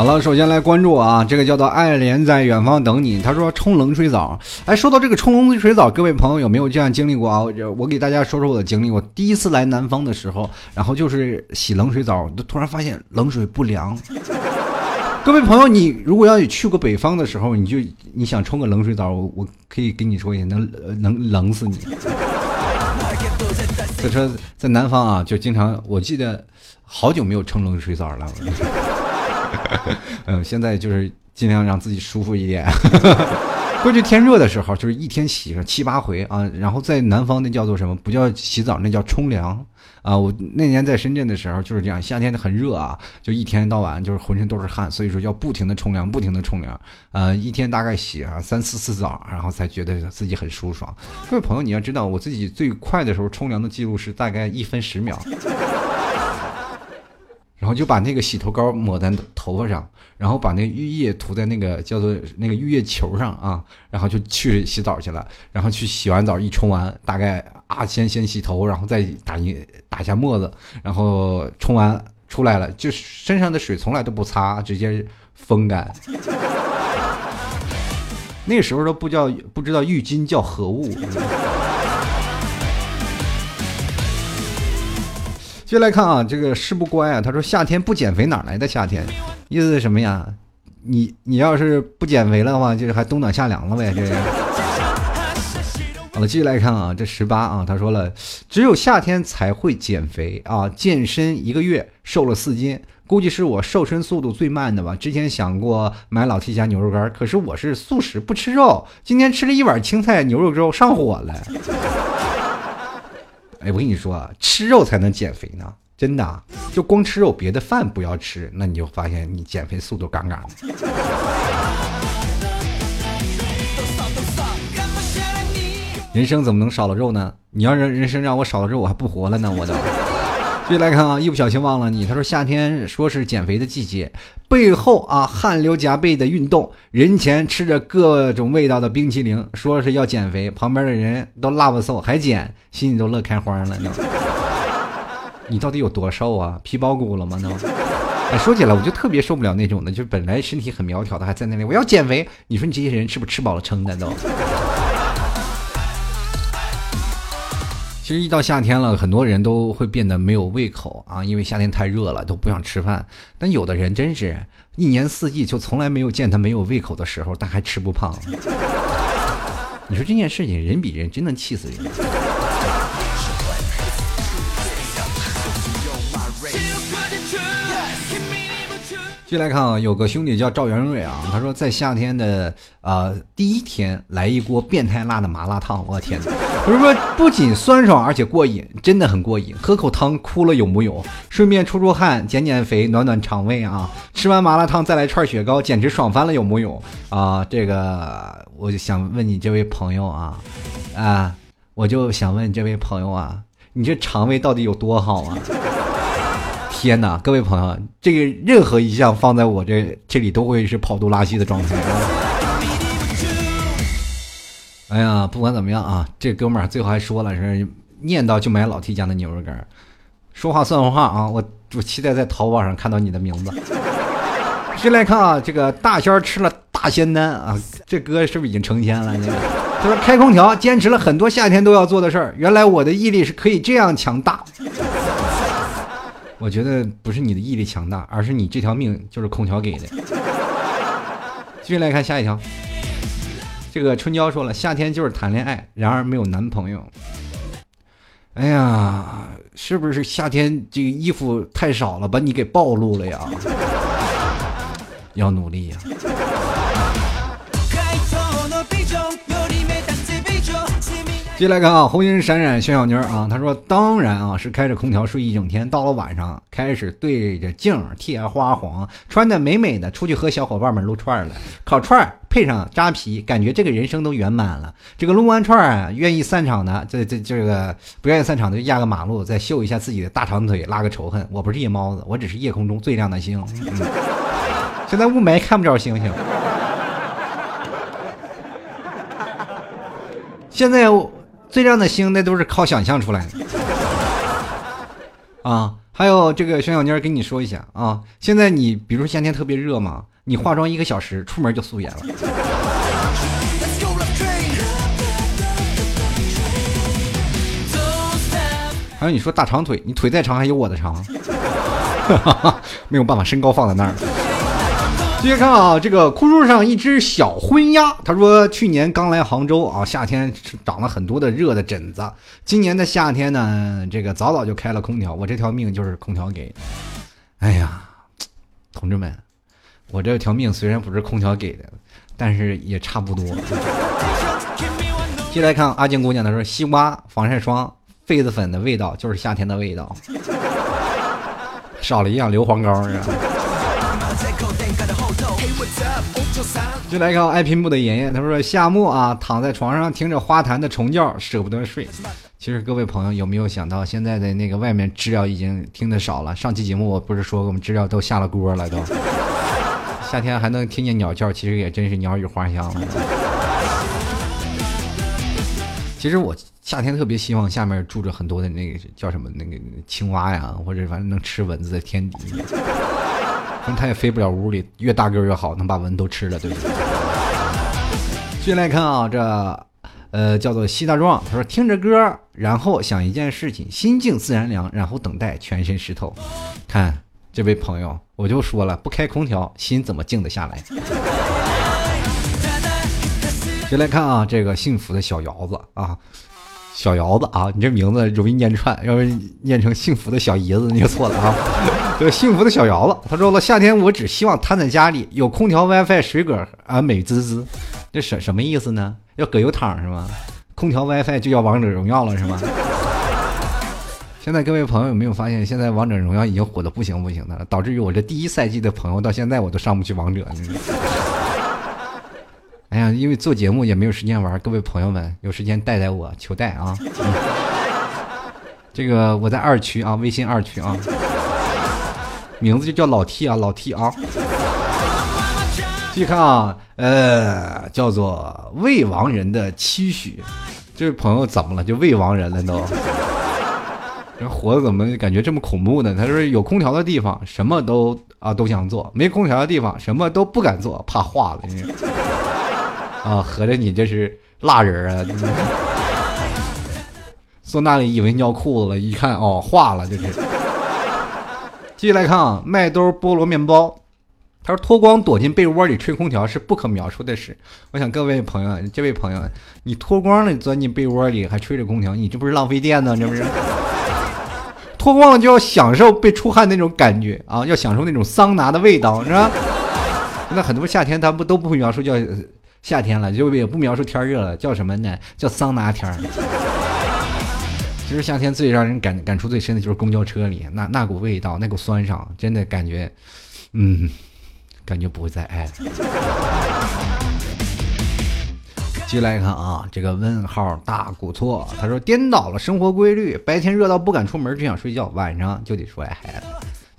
好了，首先来关注啊，这个叫做爱莲在远方等你。他说冲冷水澡，哎，说到这个冲冷水澡，各位朋友有没有这样经历过啊？我我给大家说说我的经历。我第一次来南方的时候，然后就是洗冷水澡，就突然发现冷水不凉。各位朋友，你如果要去过北方的时候，你就你想冲个冷水澡，我我可以跟你说一下，能能冷死你。所以说在南方啊，就经常，我记得好久没有冲冷水澡了。嗯，现在就是尽量让自己舒服一点。过去天热的时候，就是一天洗上七八回啊。然后在南方那叫做什么？不叫洗澡，那叫冲凉啊。我那年在深圳的时候就是这样，夏天很热啊，就一天到晚就是浑身都是汗，所以说要不停的冲凉，不停的冲凉。呃，一天大概洗啊三四次澡，然后才觉得自己很舒爽。各位朋友，你要知道，我自己最快的时候冲凉的记录是大概一分十秒。然后就把那个洗头膏抹在头发上，然后把那浴液涂在那个叫做那个浴液球上啊，然后就去洗澡去了。然后去洗完澡一冲完，大概啊先先洗头，然后再打一打一下沫子，然后冲完出来了，就身上的水从来都不擦，直接风干。那时候都不叫不知道浴巾叫何物。接来看啊，这个事不乖啊，他说夏天不减肥哪来的夏天？意思是什么呀？你你要是不减肥的话，就是还冬暖夏凉了呗？这。好了，继续来看啊，这十八啊，他说了，只有夏天才会减肥啊，健身一个月瘦了四斤，估计是我瘦身速度最慢的吧。之前想过买老 T 家牛肉干，可是我是素食不吃肉，今天吃了一碗青菜牛肉粥上火了。哎，我跟你说啊，吃肉才能减肥呢，真的，就光吃肉，别的饭不要吃，那你就发现你减肥速度杠杠的。人生怎么能少了肉呢？你要人人生让我少了肉，我还不活了呢，我都。继续来看啊，一不小心忘了你。他说夏天说是减肥的季节，背后啊汗流浃背的运动，人前吃着各种味道的冰淇淋，说是要减肥，旁边的人都辣不瘦还减，心里都乐开花了呢。你到底有多瘦啊？皮包骨了吗？都。哎，说起来我就特别受不了那种的，就本来身体很苗条的，还在那里我要减肥。你说你这些人是不是吃饱了撑的都？其实一到夏天了，很多人都会变得没有胃口啊，因为夏天太热了，都不想吃饭。但有的人真是一年四季就从来没有见他没有胃口的时候，但还吃不胖。你说这件事情，人比人真能气死人。继续来看啊，有个兄弟叫赵元瑞啊，他说在夏天的啊第一天来一锅变态辣的麻辣烫，我天哪！他说不仅酸爽，而且过瘾，真的很过瘾。喝口汤哭了有木有？顺便出出汗，减减肥，暖暖肠胃啊！吃完麻辣烫再来串雪糕，简直爽翻了有木有？啊，这个我就想问你这位朋友啊，啊，我就想问这位朋友啊，你这肠胃到底有多好啊？天哪，各位朋友，这个任何一项放在我这这里都会是跑肚拉稀的状态。哎呀，不管怎么样啊，这哥们儿最后还说了是念叨就买老 T 家的牛肉干，说话算话啊！我我期待在淘宝上看到你的名字。先来看啊，这个大仙吃了大仙丹啊，这哥是不是已经成仙了？那个他说开空调，坚持了很多夏天都要做的事儿，原来我的毅力是可以这样强大。我觉得不是你的毅力强大，而是你这条命就是空调给的。继续来看下一条，这个春娇说了，夏天就是谈恋爱，然而没有男朋友。哎呀，是不是夏天这个衣服太少了，把你给暴露了呀？要努力呀。接下来看啊，红星闪闪炫小妞啊，他说当然啊是开着空调睡一整天，到了晚上开始对着镜贴花黄，穿的美美的出去和小伙伴们撸串了，烤串配上扎啤，感觉这个人生都圆满了。这个撸完串啊，愿意散场的，这这这个不愿意散场的就压个马路，再秀一下自己的大长腿，拉个仇恨。我不是夜猫子，我只是夜空中最亮的星。现在雾霾看不着星星。现在。最亮的星，那都是靠想象出来的啊！还有这个熊小妮儿跟你说一下啊，现在你比如说夏天特别热嘛，你化妆一个小时，出门就素颜了。还有你说大长腿，你腿再长还有我的长，没有办法，身高放在那儿。继续看啊，这个枯树上一只小昏鸦，他说去年刚来杭州啊，夏天长了很多的热的疹子。今年的夏天呢，这个早早就开了空调，我这条命就是空调给的。哎呀，同志们，我这条命虽然不是空调给的，但是也差不多。接来看阿静姑娘，她说西瓜、防晒霜、痱子粉的味道就是夏天的味道，少了一样硫磺膏是吧？就来看爱拼布的妍妍，他说夏末啊，躺在床上听着花坛的虫叫，舍不得睡。其实各位朋友有没有想到，现在的那个外面知了已经听得少了。上期节目我不是说我们知了都下了锅了都。夏天还能听见鸟叫，其实也真是鸟语花香了。其实我夏天特别希望下面住着很多的那个叫什么那个青蛙呀，或者反正能吃蚊子的天敌。反正它也飞不了屋里，越大个越好，能把蚊都吃了，对不对？继续来看啊，这呃叫做西大壮，他说听着歌，然后想一件事情，心静自然凉，然后等待全身湿透。看这位朋友，我就说了，不开空调，心怎么静得下来？接来看啊，这个幸福的小窑子啊。小姚子啊，你这名字容易念串，要是念成幸福的小姨子，你就错了啊。这个幸福的小姚子，他说了，夏天我只希望瘫在家里，有空调、WiFi、水果啊，美滋滋。这什什么意思呢？要葛优躺是吗？空调、WiFi 就要王者荣耀了是吗？现在各位朋友有没有发现，现在王者荣耀已经火的不行不行的了，导致于我这第一赛季的朋友到现在我都上不去王者。哎呀，因为做节目也没有时间玩，各位朋友们有时间带带我，求带啊！这个我在二区啊，微信二区啊，名字就叫老 T 啊，老 T 啊。继续看啊，呃，叫做未亡人的期许，这位朋友怎么了？就未亡人了都？这活的怎么感觉这么恐怖呢？他说有空调的地方什么都啊都想做，没空调的地方什么都不敢做，怕化了。啊，合着你这是蜡人啊？坐那里以为尿裤子了，一看哦，化了这是。继续来看啊，麦兜菠萝面包，他说脱光躲进被窝里吹空调是不可描述的事。我想各位朋友，这位朋友，你脱光了钻进被窝里还吹着空调，你这不是浪费电呢？这不是？脱光了就要享受被出汗那种感觉啊，要享受那种桑拿的味道，是吧？那很多夏天他不都不会描述叫夏天了，就也不描述天热了，叫什么呢？叫桑拿天儿。其实夏天最让人感感触最深的就是公交车里那那股味道，那股酸爽，真的感觉，嗯，感觉不会再爱了。继续来看啊，这个问号大古错，他说颠倒了生活规律，白天热到不敢出门，只想睡觉，晚上就得说爱孩子。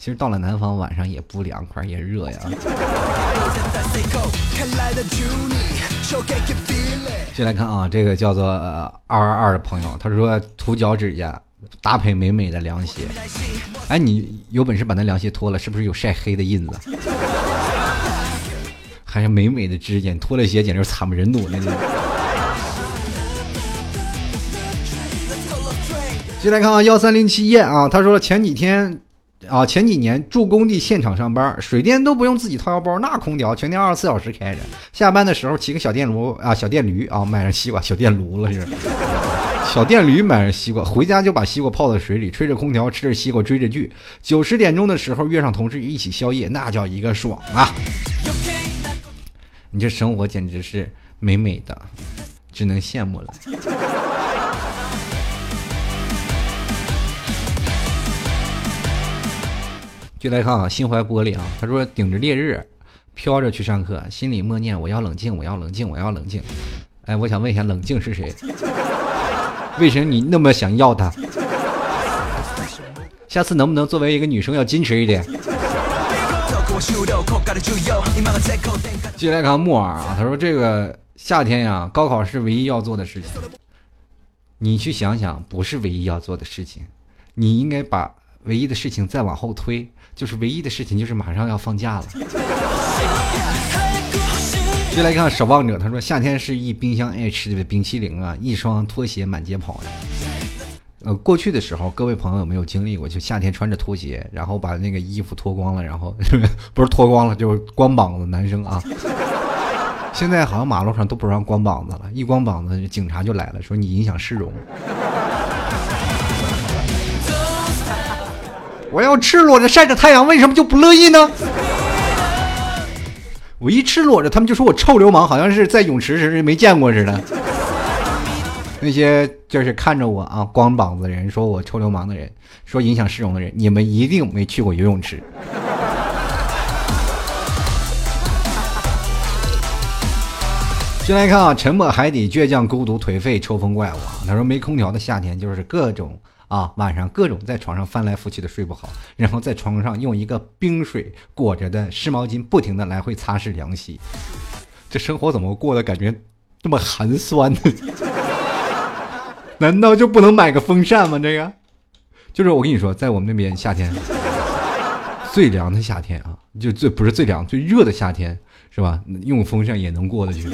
其实到了南方，晚上也不凉快，也热呀。先来看啊，这个叫做二二二的朋友，他说涂脚趾甲，搭配美美的凉鞋。哎，你有本事把那凉鞋脱了，是不是有晒黑的印子？还是美美的指甲，脱了鞋简直惨不忍睹那种。进来看啊，幺三零七夜啊，他说前几天。啊，前几年住工地现场上班，水电都不用自己掏腰包，那空调全天二十四小时开着。下班的时候骑个小电炉啊，小电驴啊，买上西瓜，小电炉了是。小电驴买上西瓜，回家就把西瓜泡在水里，吹着空调，吃着西瓜，追着剧。九十点钟的时候约上同事一起宵夜，那叫一个爽啊！你这生活简直是美美的，只能羡慕了。就来看啊，心怀玻璃啊，他说顶着烈日，飘着去上课，心里默念我要冷静，我要冷静，我要冷静。哎，我想问一下，冷静是谁？为什么你那么想要他？下次能不能作为一个女生要矜持一点？接来看木耳啊，他说这个夏天呀，高考是唯一要做的事情。你去想想，不是唯一要做的事情，你应该把唯一的事情再往后推。就是唯一的事情，就是马上要放假了。接来看守望者，他说夏天是一冰箱爱吃的冰淇淋啊，一双拖鞋满街跑。呃，过去的时候，各位朋友有没有经历过？就夏天穿着拖鞋，然后把那个衣服脱光了，然后 不是脱光了，就是光膀子男生啊。现在好像马路上都不让光膀子了，一光膀子警察就来了，说你影响市容。我要赤裸着晒着太阳，为什么就不乐意呢？我一赤裸着，他们就说我臭流氓，好像是在泳池时没见过似的。那些就是看着我啊光膀子人，说我臭流氓的人，说影响市容的人，你们一定没去过游泳池。先来看啊，沉默海底，倔强孤独，颓废，抽风怪物。他说没空调的夏天就是各种。啊，晚上各种在床上翻来覆去的睡不好，然后在床上用一个冰水裹着的湿毛巾不停的来回擦拭凉席，这生活怎么过的感觉这么寒酸呢？难道就不能买个风扇吗？这个，就是我跟你说，在我们那边夏天最凉的夏天啊，就最不是最凉最热的夏天是吧？用风扇也能过得去。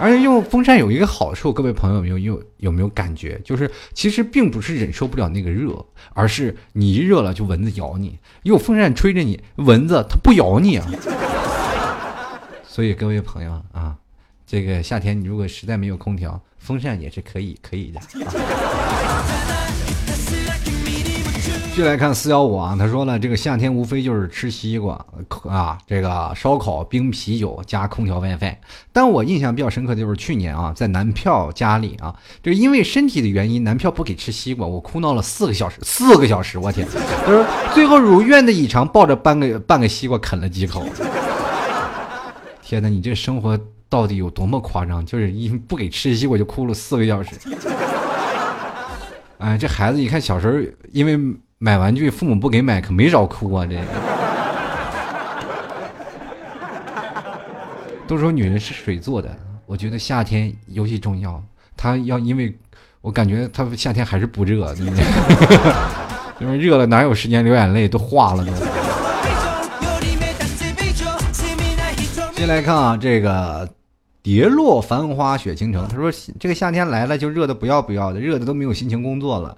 而且用风扇有一个好处，各位朋友有有有没有感觉？就是其实并不是忍受不了那个热，而是你一热了就蚊子咬你，用风扇吹着你，蚊子它不咬你啊。所以各位朋友啊，这个夏天你如果实在没有空调，风扇也是可以可以的。就来看四幺五啊，他说了，这个夏天无非就是吃西瓜啊，这个烧烤、冰啤酒加空调 WiFi。但我印象比较深刻的就是去年啊，在男票家里啊，就 因为身体的原因，男票不给吃西瓜，我哭闹了四个小时，四个小时，我天！他说最后如愿的以偿，抱着半个半个西瓜啃了几口。天哪，你这生活到底有多么夸张？就是因不给吃西瓜就哭了四个小时。哎，这孩子一看小时候因为。买玩具，父母不给买，可没少哭啊！这 都说女人是水做的，我觉得夏天尤其重要。她要因为，我感觉她夏天还是不热，因为热了哪有时间流眼泪，都化了都。先来看啊，这个。蝶落繁花雪倾城，他说这个夏天来了就热的不要不要的，热的都没有心情工作了，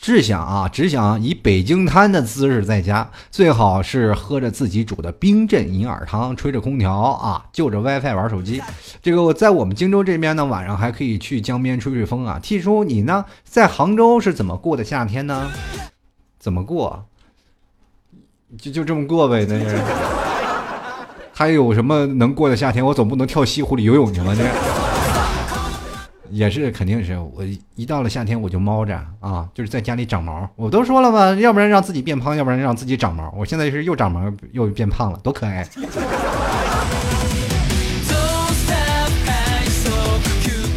只想啊只想以北京滩的姿势在家，最好是喝着自己煮的冰镇银耳汤，吹着空调啊，就着 WiFi 玩手机。这个我在我们荆州这边呢，晚上还可以去江边吹吹风啊。T 叔你呢，在杭州是怎么过的夏天呢？怎么过？就就这么过呗，那是。还有什么能过的夏天？我总不能跳西湖里游泳去吗？这也是肯定是我一到了夏天我就猫着啊，就是在家里长毛。我都说了嘛，要不然让自己变胖，要不然让自己长毛。我现在是又长毛又变胖了，多可爱！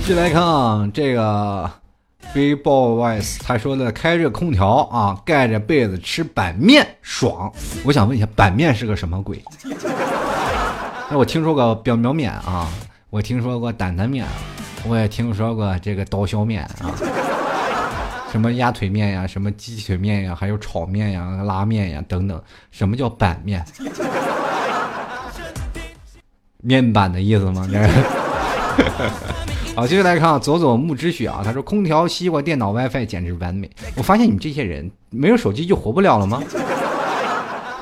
进来看啊，这个 b boys 他说的开着空调啊，盖着被子吃板面爽。我想问一下，板面是个什么鬼？那我听说过表表面啊，我听说过担担面，我也听说过这个刀削面啊，什么鸭腿面呀，什么鸡腿面呀，还有炒面呀、拉面呀等等。什么叫板面？面板的意思吗？这？好，接下来看啊，左左木之雪啊，他说空调、西瓜、电脑、WiFi 简直完美。我发现你们这些人没有手机就活不了了吗？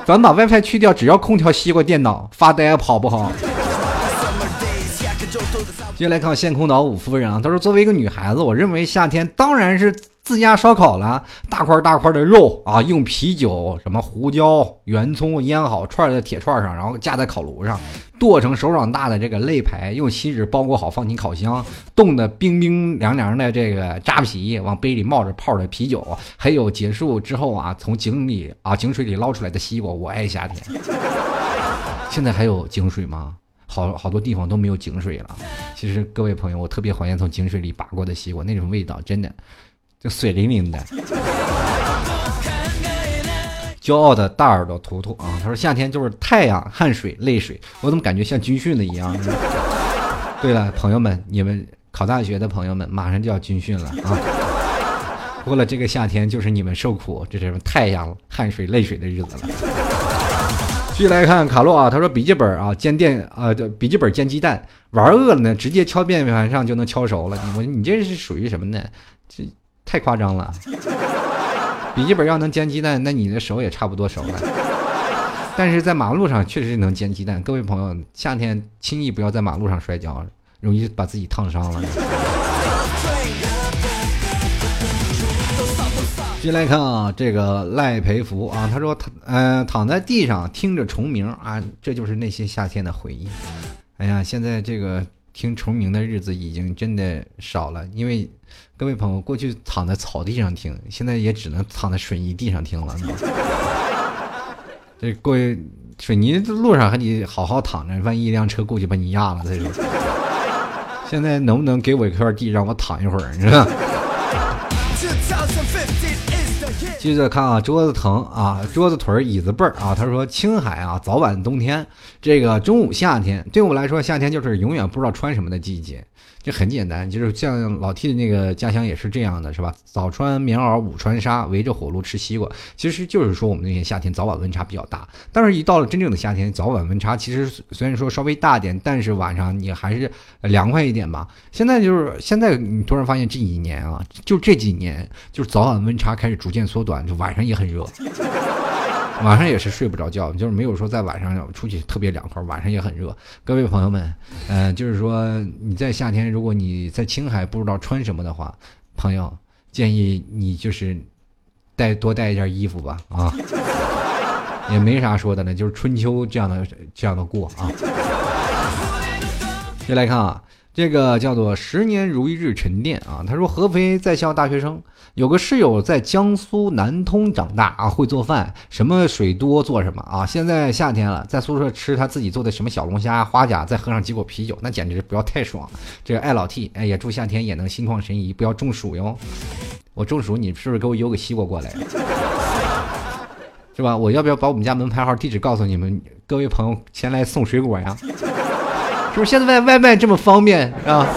咱把 WiFi 去掉，只要空调、西瓜、电脑发呆好不好？接下来看现空岛五夫人啊，她说作为一个女孩子，我认为夏天当然是。自家烧烤了，大块大块的肉啊，用啤酒、什么胡椒、圆葱腌好，串在铁串上，然后架在烤炉上，剁成手掌大的这个肋排，用锡纸包裹好，放进烤箱，冻得冰冰凉凉的这个扎啤，往杯里冒着泡的啤酒，还有结束之后啊，从井里啊井水里捞出来的西瓜，我爱夏天。现在还有井水吗？好好多地方都没有井水了。其实各位朋友，我特别怀念从井水里拔过的西瓜，那种味道真的。就水灵灵的，骄傲的大耳朵图图啊，他说夏天就是太阳、汗水、泪水，我怎么感觉像军训的一样？对了，朋友们，你们考大学的朋友们马上就要军训了啊！过了这个夏天就是你们受苦，这是太阳、汗水、泪水的日子了。继续来看卡洛啊，他说笔记本啊煎电啊，笔记本煎鸡蛋，玩饿了呢，直接敲键盘上就能敲熟了。我你这是属于什么呢？这。太夸张了！笔记本要能煎鸡蛋，那你的手也差不多熟了。但是在马路上确实能煎鸡蛋。各位朋友，夏天轻易不要在马路上摔跤，容易把自己烫伤了。进来看啊，这个赖培福啊，他说躺呃躺在地上听着虫鸣啊，这就是那些夏天的回忆。哎呀，现在这个。听虫鸣的日子已经真的少了，因为各位朋友过去躺在草地上听，现在也只能躺在水泥地上听了。这过水泥路上还得好好躺着，万一一辆车过去把你压了，再说。现在能不能给我一块地让我躺一会儿？你知道？接着看啊，桌子疼啊，桌子腿椅子背儿啊。他说：“青海啊，早晚冬天，这个中午夏天，对我们来说，夏天就是永远不知道穿什么的季节。”这很简单，就是像老 T 的那个家乡也是这样的，是吧？早穿棉袄，午穿纱，围着火炉吃西瓜。其实就是说，我们那些夏天早晚温差比较大。但是，一到了真正的夏天，早晚温差其实虽然说稍微大点，但是晚上你还是凉快一点吧。现在就是现在，你突然发现这几年啊，就这几年，就是早晚温差开始逐渐缩短，就晚上也很热。晚上也是睡不着觉，就是没有说在晚上出去特别凉快，晚上也很热。各位朋友们，嗯，就是说你在夏天，如果你在青海不知道穿什么的话，朋友建议你就是带多带一件衣服吧，啊，也没啥说的了，就是春秋这样的这样的过啊。接来看啊。这个叫做十年如一日沉淀啊！他说合肥在校大学生有个室友在江苏南通长大啊，会做饭，什么水多做什么啊！现在夏天了，在宿舍吃他自己做的什么小龙虾、花甲，再喝上几口啤酒，那简直不要太爽！这个爱老 T，哎也祝夏天也能心旷神怡，不要中暑哟！我中暑，你是不是给我邮个西瓜过来？是吧？我要不要把我们家门牌号、地址告诉你们？各位朋友前来送水果呀？是不是现在外外卖这么方便啊？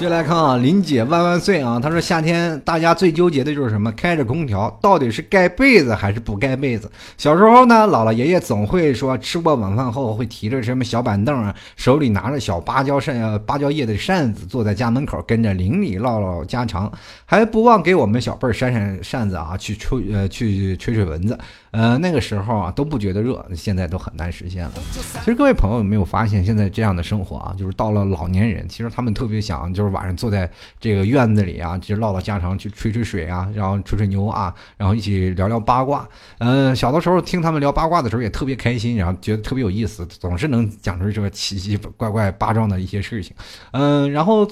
接下来看啊，林姐万万岁啊！她说夏天大家最纠结的就是什么？开着空调，到底是盖被子还是不盖被子？小时候呢，姥姥爷爷总会说，吃过晚饭后会提着什么小板凳啊，手里拿着小芭蕉扇、芭蕉叶的扇子，坐在家门口跟着邻里唠唠家常，还不忘给我们小辈扇扇扇子啊，去吹呃去吹吹蚊子。呃，那个时候啊都不觉得热，现在都很难实现了。其实各位朋友有没有发现，现在这样的生活啊，就是到了老年人，其实他们特别想，就是晚上坐在这个院子里啊，就唠唠家常，去吹吹水啊，然后吹吹牛啊，然后一起聊聊八卦。嗯，小的时候听他们聊八卦的时候也特别开心，然后觉得特别有意思，总是能讲出这个奇奇怪怪、八状的一些事情。嗯，然后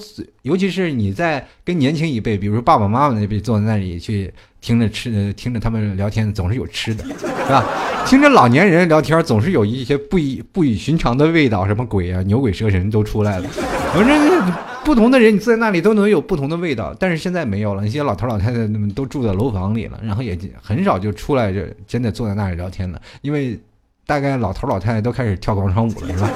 尤其是你在跟年轻一辈，比如说爸爸妈妈那辈坐在那里去。听着吃，听着他们聊天，总是有吃的，是吧？听着老年人聊天，总是有一些不以不以寻常的味道，什么鬼啊，牛鬼蛇神都出来了。反正不同的人，你坐在那里都能有不同的味道。但是现在没有了，那些老头老太太们都住在楼房里了，然后也很少就出来，就真的坐在那里聊天了。因为大概老头老太太都开始跳广场舞了，是吧？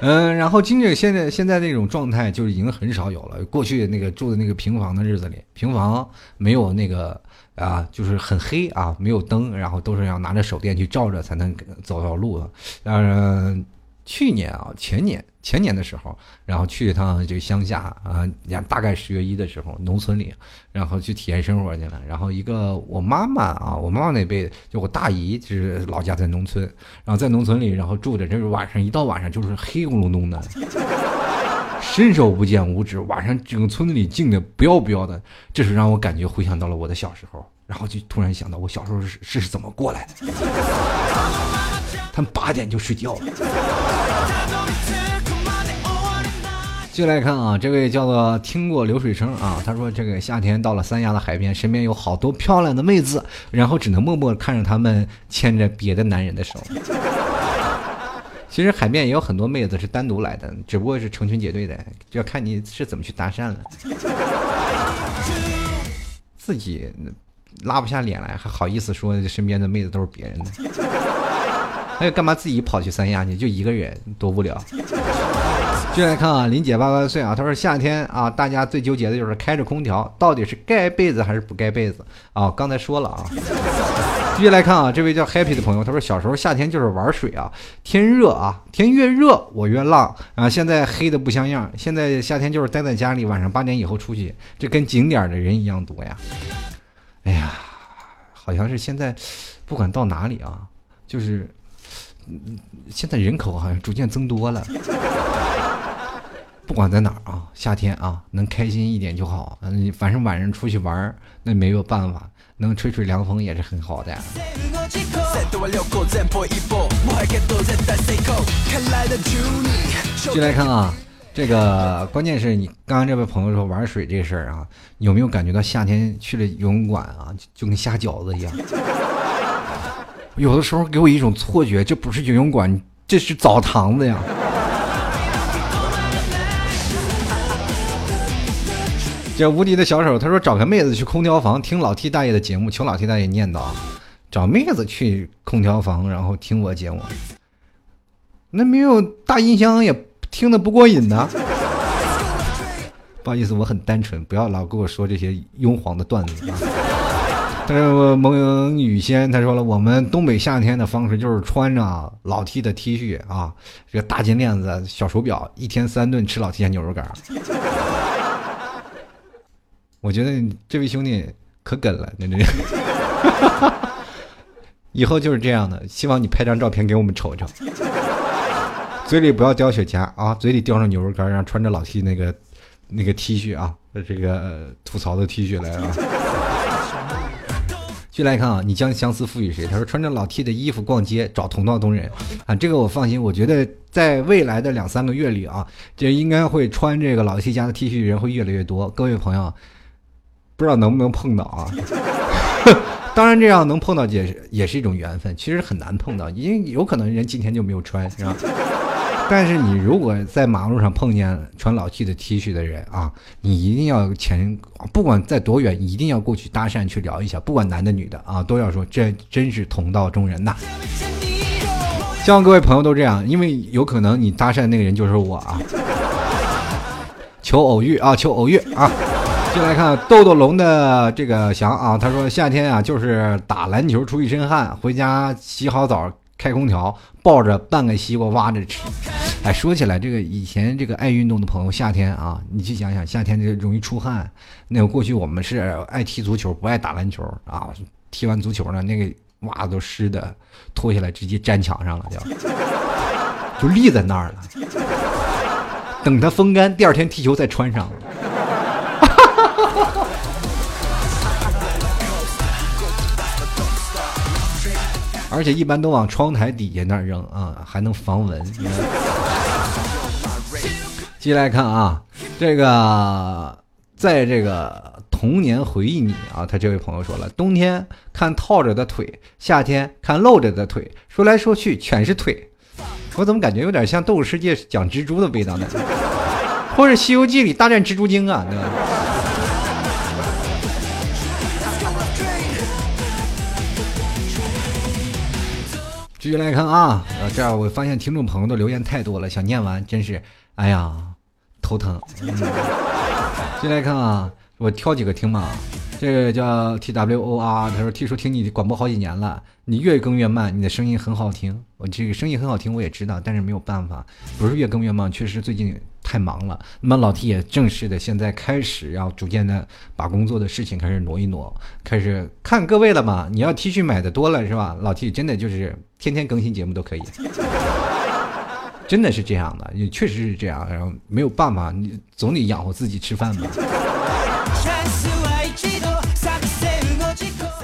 嗯，然后金姐现在现在那种状态，就是已经很少有了。过去那个住的那个平房的日子里，平房没有那个啊，就是很黑啊，没有灯，然后都是要拿着手电去照着才能走到路的。嗯。去年啊，前年前年的时候，然后去一趟这个乡下啊，大概十月一的时候，农村里，然后去体验生活去了。然后一个我妈妈啊，我妈妈那辈就我大姨，就是老家在农村，然后在农村里，然后住着，这是晚上一到晚上就是黑咕隆咚的，伸手不见五指，晚上整个村子里静的不要不要的，这是让我感觉回想到了我的小时候，然后就突然想到我小时候是是怎么过来的。他们八点就睡觉了。继续来看啊，这位叫做听过流水声啊，他说这个夏天到了三亚的海边，身边有好多漂亮的妹子，然后只能默默看着他们牵着别的男人的手。其实海边也有很多妹子是单独来的，只不过是成群结队的，就要看你是怎么去搭讪了。自己拉不下脸来，还好意思说身边的妹子都是别人的。还有干嘛自己跑去三亚去？就一个人多无聊。就来看啊，林姐八八岁啊，她说夏天啊，大家最纠结的就是开着空调，到底是盖被子还是不盖被子啊？刚才说了啊。继续来看啊，这位叫 Happy 的朋友，他说小时候夏天就是玩水啊，天热啊，天越热我越浪啊。现在黑的不像样，现在夏天就是待在家里，晚上八点以后出去，这跟景点的人一样多呀。哎呀，好像是现在不管到哪里啊，就是。现在人口好像逐渐增多了。不管在哪儿啊，夏天啊，能开心一点就好。嗯，反正晚上出去玩那没有办法，能吹吹凉风也是很好的。进来看啊，这个关键是你刚刚这位朋友说玩水这事儿啊，有没有感觉到夏天去了游泳馆啊，就跟下饺子一样？有的时候给我一种错觉，这不是游泳馆，这是澡堂子呀。这无敌的小手，他说找个妹子去空调房听老 T 大爷的节目，求老 T 大爷念叨，找妹子去空调房，然后听我节目，那没有大音箱也听得不过瘾呢。不好意思，我很单纯，不要老跟我说这些庸黄的段子啊。但是蒙雨仙他说了，我们东北夏天的方式就是穿着老 T 的 T 恤啊，这个大金链子、小手表，一天三顿吃老 T 家牛肉干。我觉得这位兄弟可梗了，那这 以后就是这样的。希望你拍张照片给我们瞅瞅，嘴里不要叼雪茄啊，嘴里叼上牛肉干，然后穿着老 T 那个那个 T 恤啊，这个吐槽的 T 恤来啊。继续来看啊，你将相思赋予谁？他说穿着老 T 的衣服逛街找同道中人啊，这个我放心。我觉得在未来的两三个月里啊，这应该会穿这个老 T 家的 T 恤人会越来越多。各位朋友，不知道能不能碰到啊？当然，这样能碰到也是也是一种缘分。其实很难碰到，因为有可能人今天就没有穿，是吧？但是你如果在马路上碰见穿老 T 的 T 恤的人啊，你一定要前，不管在多远，一定要过去搭讪去聊一下，不管男的女的啊，都要说这真是同道中人呐。希望各位朋友都这样，因为有可能你搭讪那个人就是我啊。求偶遇啊，求偶遇啊！就来看豆豆龙的这个翔啊，他说夏天啊就是打篮球出一身汗，回家洗好澡。开空调，抱着半个西瓜挖着吃。哎，说起来，这个以前这个爱运动的朋友，夏天啊，你去想想，夏天这容易出汗。那过去我们是爱踢足球，不爱打篮球啊。踢完足球呢，那个袜子都湿的，脱下来直接粘墙上了，就就立在那儿了。等它风干，第二天踢球再穿上。而且一般都往窗台底下那扔啊，还能防蚊。接来看啊，这个在这个童年回忆里啊，他这位朋友说了，冬天看套着的腿，夏天看露着的腿，说来说去全是腿。我怎么感觉有点像《动物世界》讲蜘蛛的味道呢？或者《西游记》里大战蜘蛛精啊？对吧？继续来看啊，这样我发现听众朋友的留言太多了，想念完真是，哎呀，头疼。继续来看啊，我挑几个听吧。这个叫 T W O R，他说 T 说听你广播好几年了，你越更越慢，你的声音很好听。我这个声音很好听，我也知道，但是没有办法，不是越更越慢，确实最近太忙了。那么老 T 也正式的现在开始要逐渐的把工作的事情开始挪一挪，开始看各位了嘛。你要 T 恤买的多了是吧？老 T 真的就是天天更新节目都可以，真的是这样的，也确实是这样。然后没有办法，你总得养活自己吃饭吧。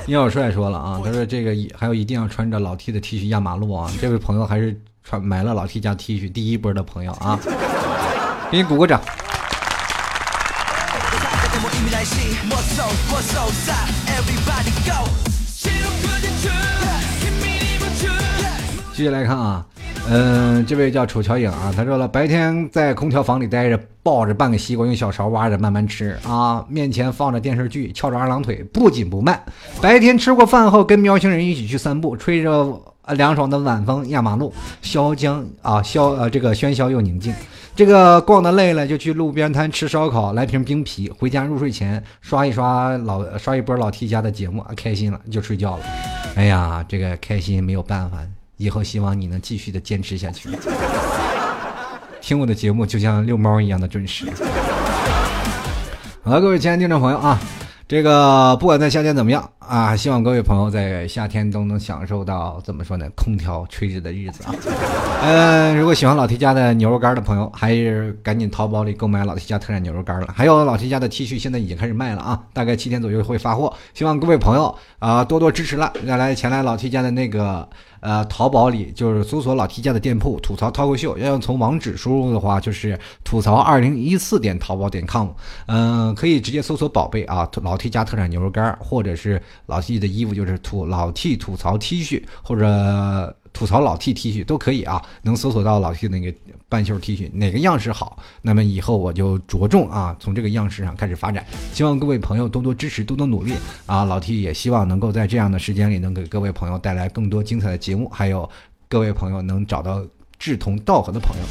聂小帅说了啊，他说这个还有一定要穿着老 T 的 T 恤压马路啊！这位朋友还是穿买了老 T 家 T 恤第一波的朋友啊，给你鼓个掌。继续来看啊。嗯，这位叫楚乔影啊，他说了，白天在空调房里待着，抱着半个西瓜，用小勺挖着慢慢吃啊，面前放着电视剧，翘着二郎腿，不紧不慢。白天吃过饭后，跟喵星人一起去散步，吹着凉爽的晚风压马路，萧江啊萧呃这个喧嚣又宁静。这个逛的累了，就去路边摊吃烧烤，来瓶冰啤，回家入睡前刷一刷老刷一波老 T 家的节目，开心了就睡觉了。哎呀，这个开心没有办法。以后希望你能继续的坚持下去，听我的节目就像遛猫一样的准时。好了，各位亲爱的听众朋友啊。这个不管在夏天怎么样啊，希望各位朋友在夏天都能享受到怎么说呢？空调吹着的日子啊。嗯，如果喜欢老 T 家的牛肉干的朋友，还是赶紧淘宝里购买老 T 家特产牛肉干了。还有老 T 家的 T 恤现在已经开始卖了啊，大概七天左右会发货。希望各位朋友啊多多支持了，再来前来老 T 家的那个呃淘宝里，就是搜索老 T 家的店铺吐槽脱口秀。要从网址输入的话，就是吐槽二零一四点淘宝点 com。嗯，可以直接搜索宝贝啊老。T 家特产牛肉干，或者是老 T 的衣服，就是吐老 T 吐槽 T 恤，或者吐槽老 T T 恤都可以啊。能搜索到老 T 那个半袖 T 恤，哪个样式好，那么以后我就着重啊，从这个样式上开始发展。希望各位朋友多多支持，多多努力啊！老 T 也希望能够在这样的时间里，能给各位朋友带来更多精彩的节目，还有各位朋友能找到。志同道合的朋友，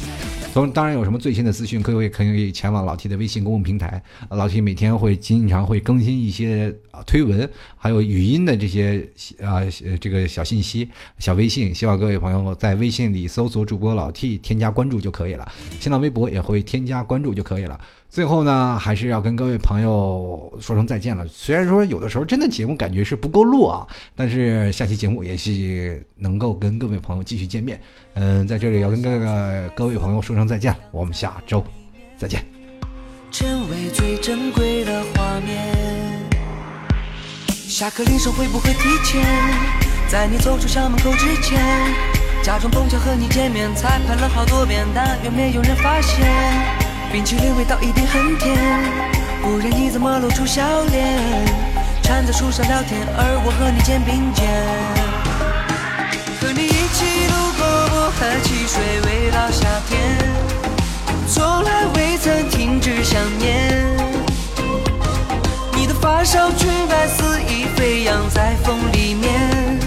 从当然有什么最新的资讯，各位可以前往老 T 的微信公共平台，老 T 每天会经常会更新一些啊推文，还有语音的这些啊这个小信息、小微信，希望各位朋友在微信里搜索主播老 T，添加关注就可以了，新浪微博也会添加关注就可以了。最后呢，还是要跟各位朋友说声再见了。虽然说有的时候真的节目感觉是不够录啊，但是下期节目也是能够跟各位朋友继续见面。嗯，在这里要跟各个各位朋友说声再见，我们下周再见。成为最珍贵的画面。下课铃声会不会提前？在你走出校门口之前，假装碰巧和你见面，彩排了好多遍，但愿没有人发现。冰淇淋味道一定很甜，不然你怎么露出笑脸？缠在树上聊天，而我和你肩并肩。和你一起路过薄荷汽水味道夏天，从来未曾停止想念。你的发梢裙摆肆意飞扬在风里面，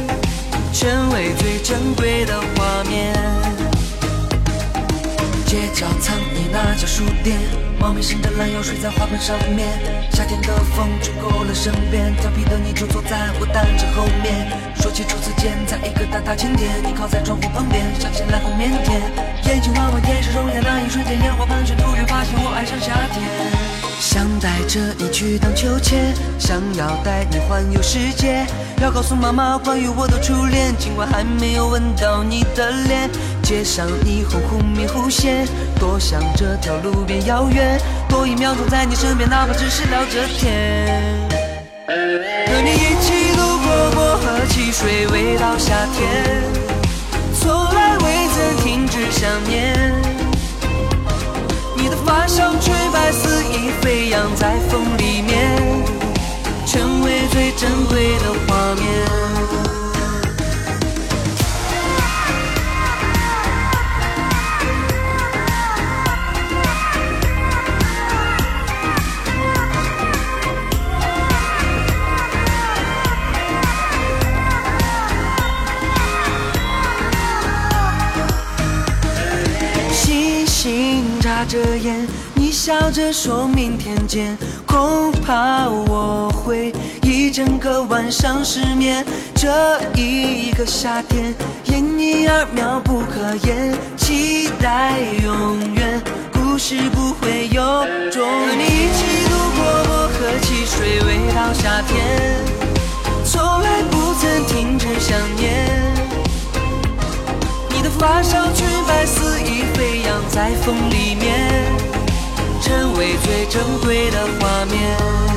成为最珍贵的画面。街角藏你那家书店，猫咪伸着懒腰睡在花盆上面。夏天的风吹过了身边，调皮的你就坐在我单车后面。说起初次见，在一个大大晴天，你靠在窗户旁边，像些来红腼腆，眼睛弯弯，眼神容颜，那一瞬间，烟花盘旋，突然发现我爱上夏天。想带着你去荡秋千，想要带你环游世界。要告诉妈妈关于我的初恋，尽管还没有吻到你的脸。街上霓虹忽明忽现，多想这条路变遥远，多一秒钟在你身边，哪怕只是聊着天。和你一起路过薄荷汽水味道夏天，从来未曾停止想念。你的发香吹白肆意飞扬在风里面，成为最珍贵的画面。眨着眼，你笑着说明天见，恐怕我会一整个晚上失眠。这一个夏天，因你而妙不可言，期待永远，故事不会有终。和你一起度过薄荷汽水味道夏天，从来不曾停止想念。发梢裙摆肆意飞扬在风里面，成为最珍贵的画面。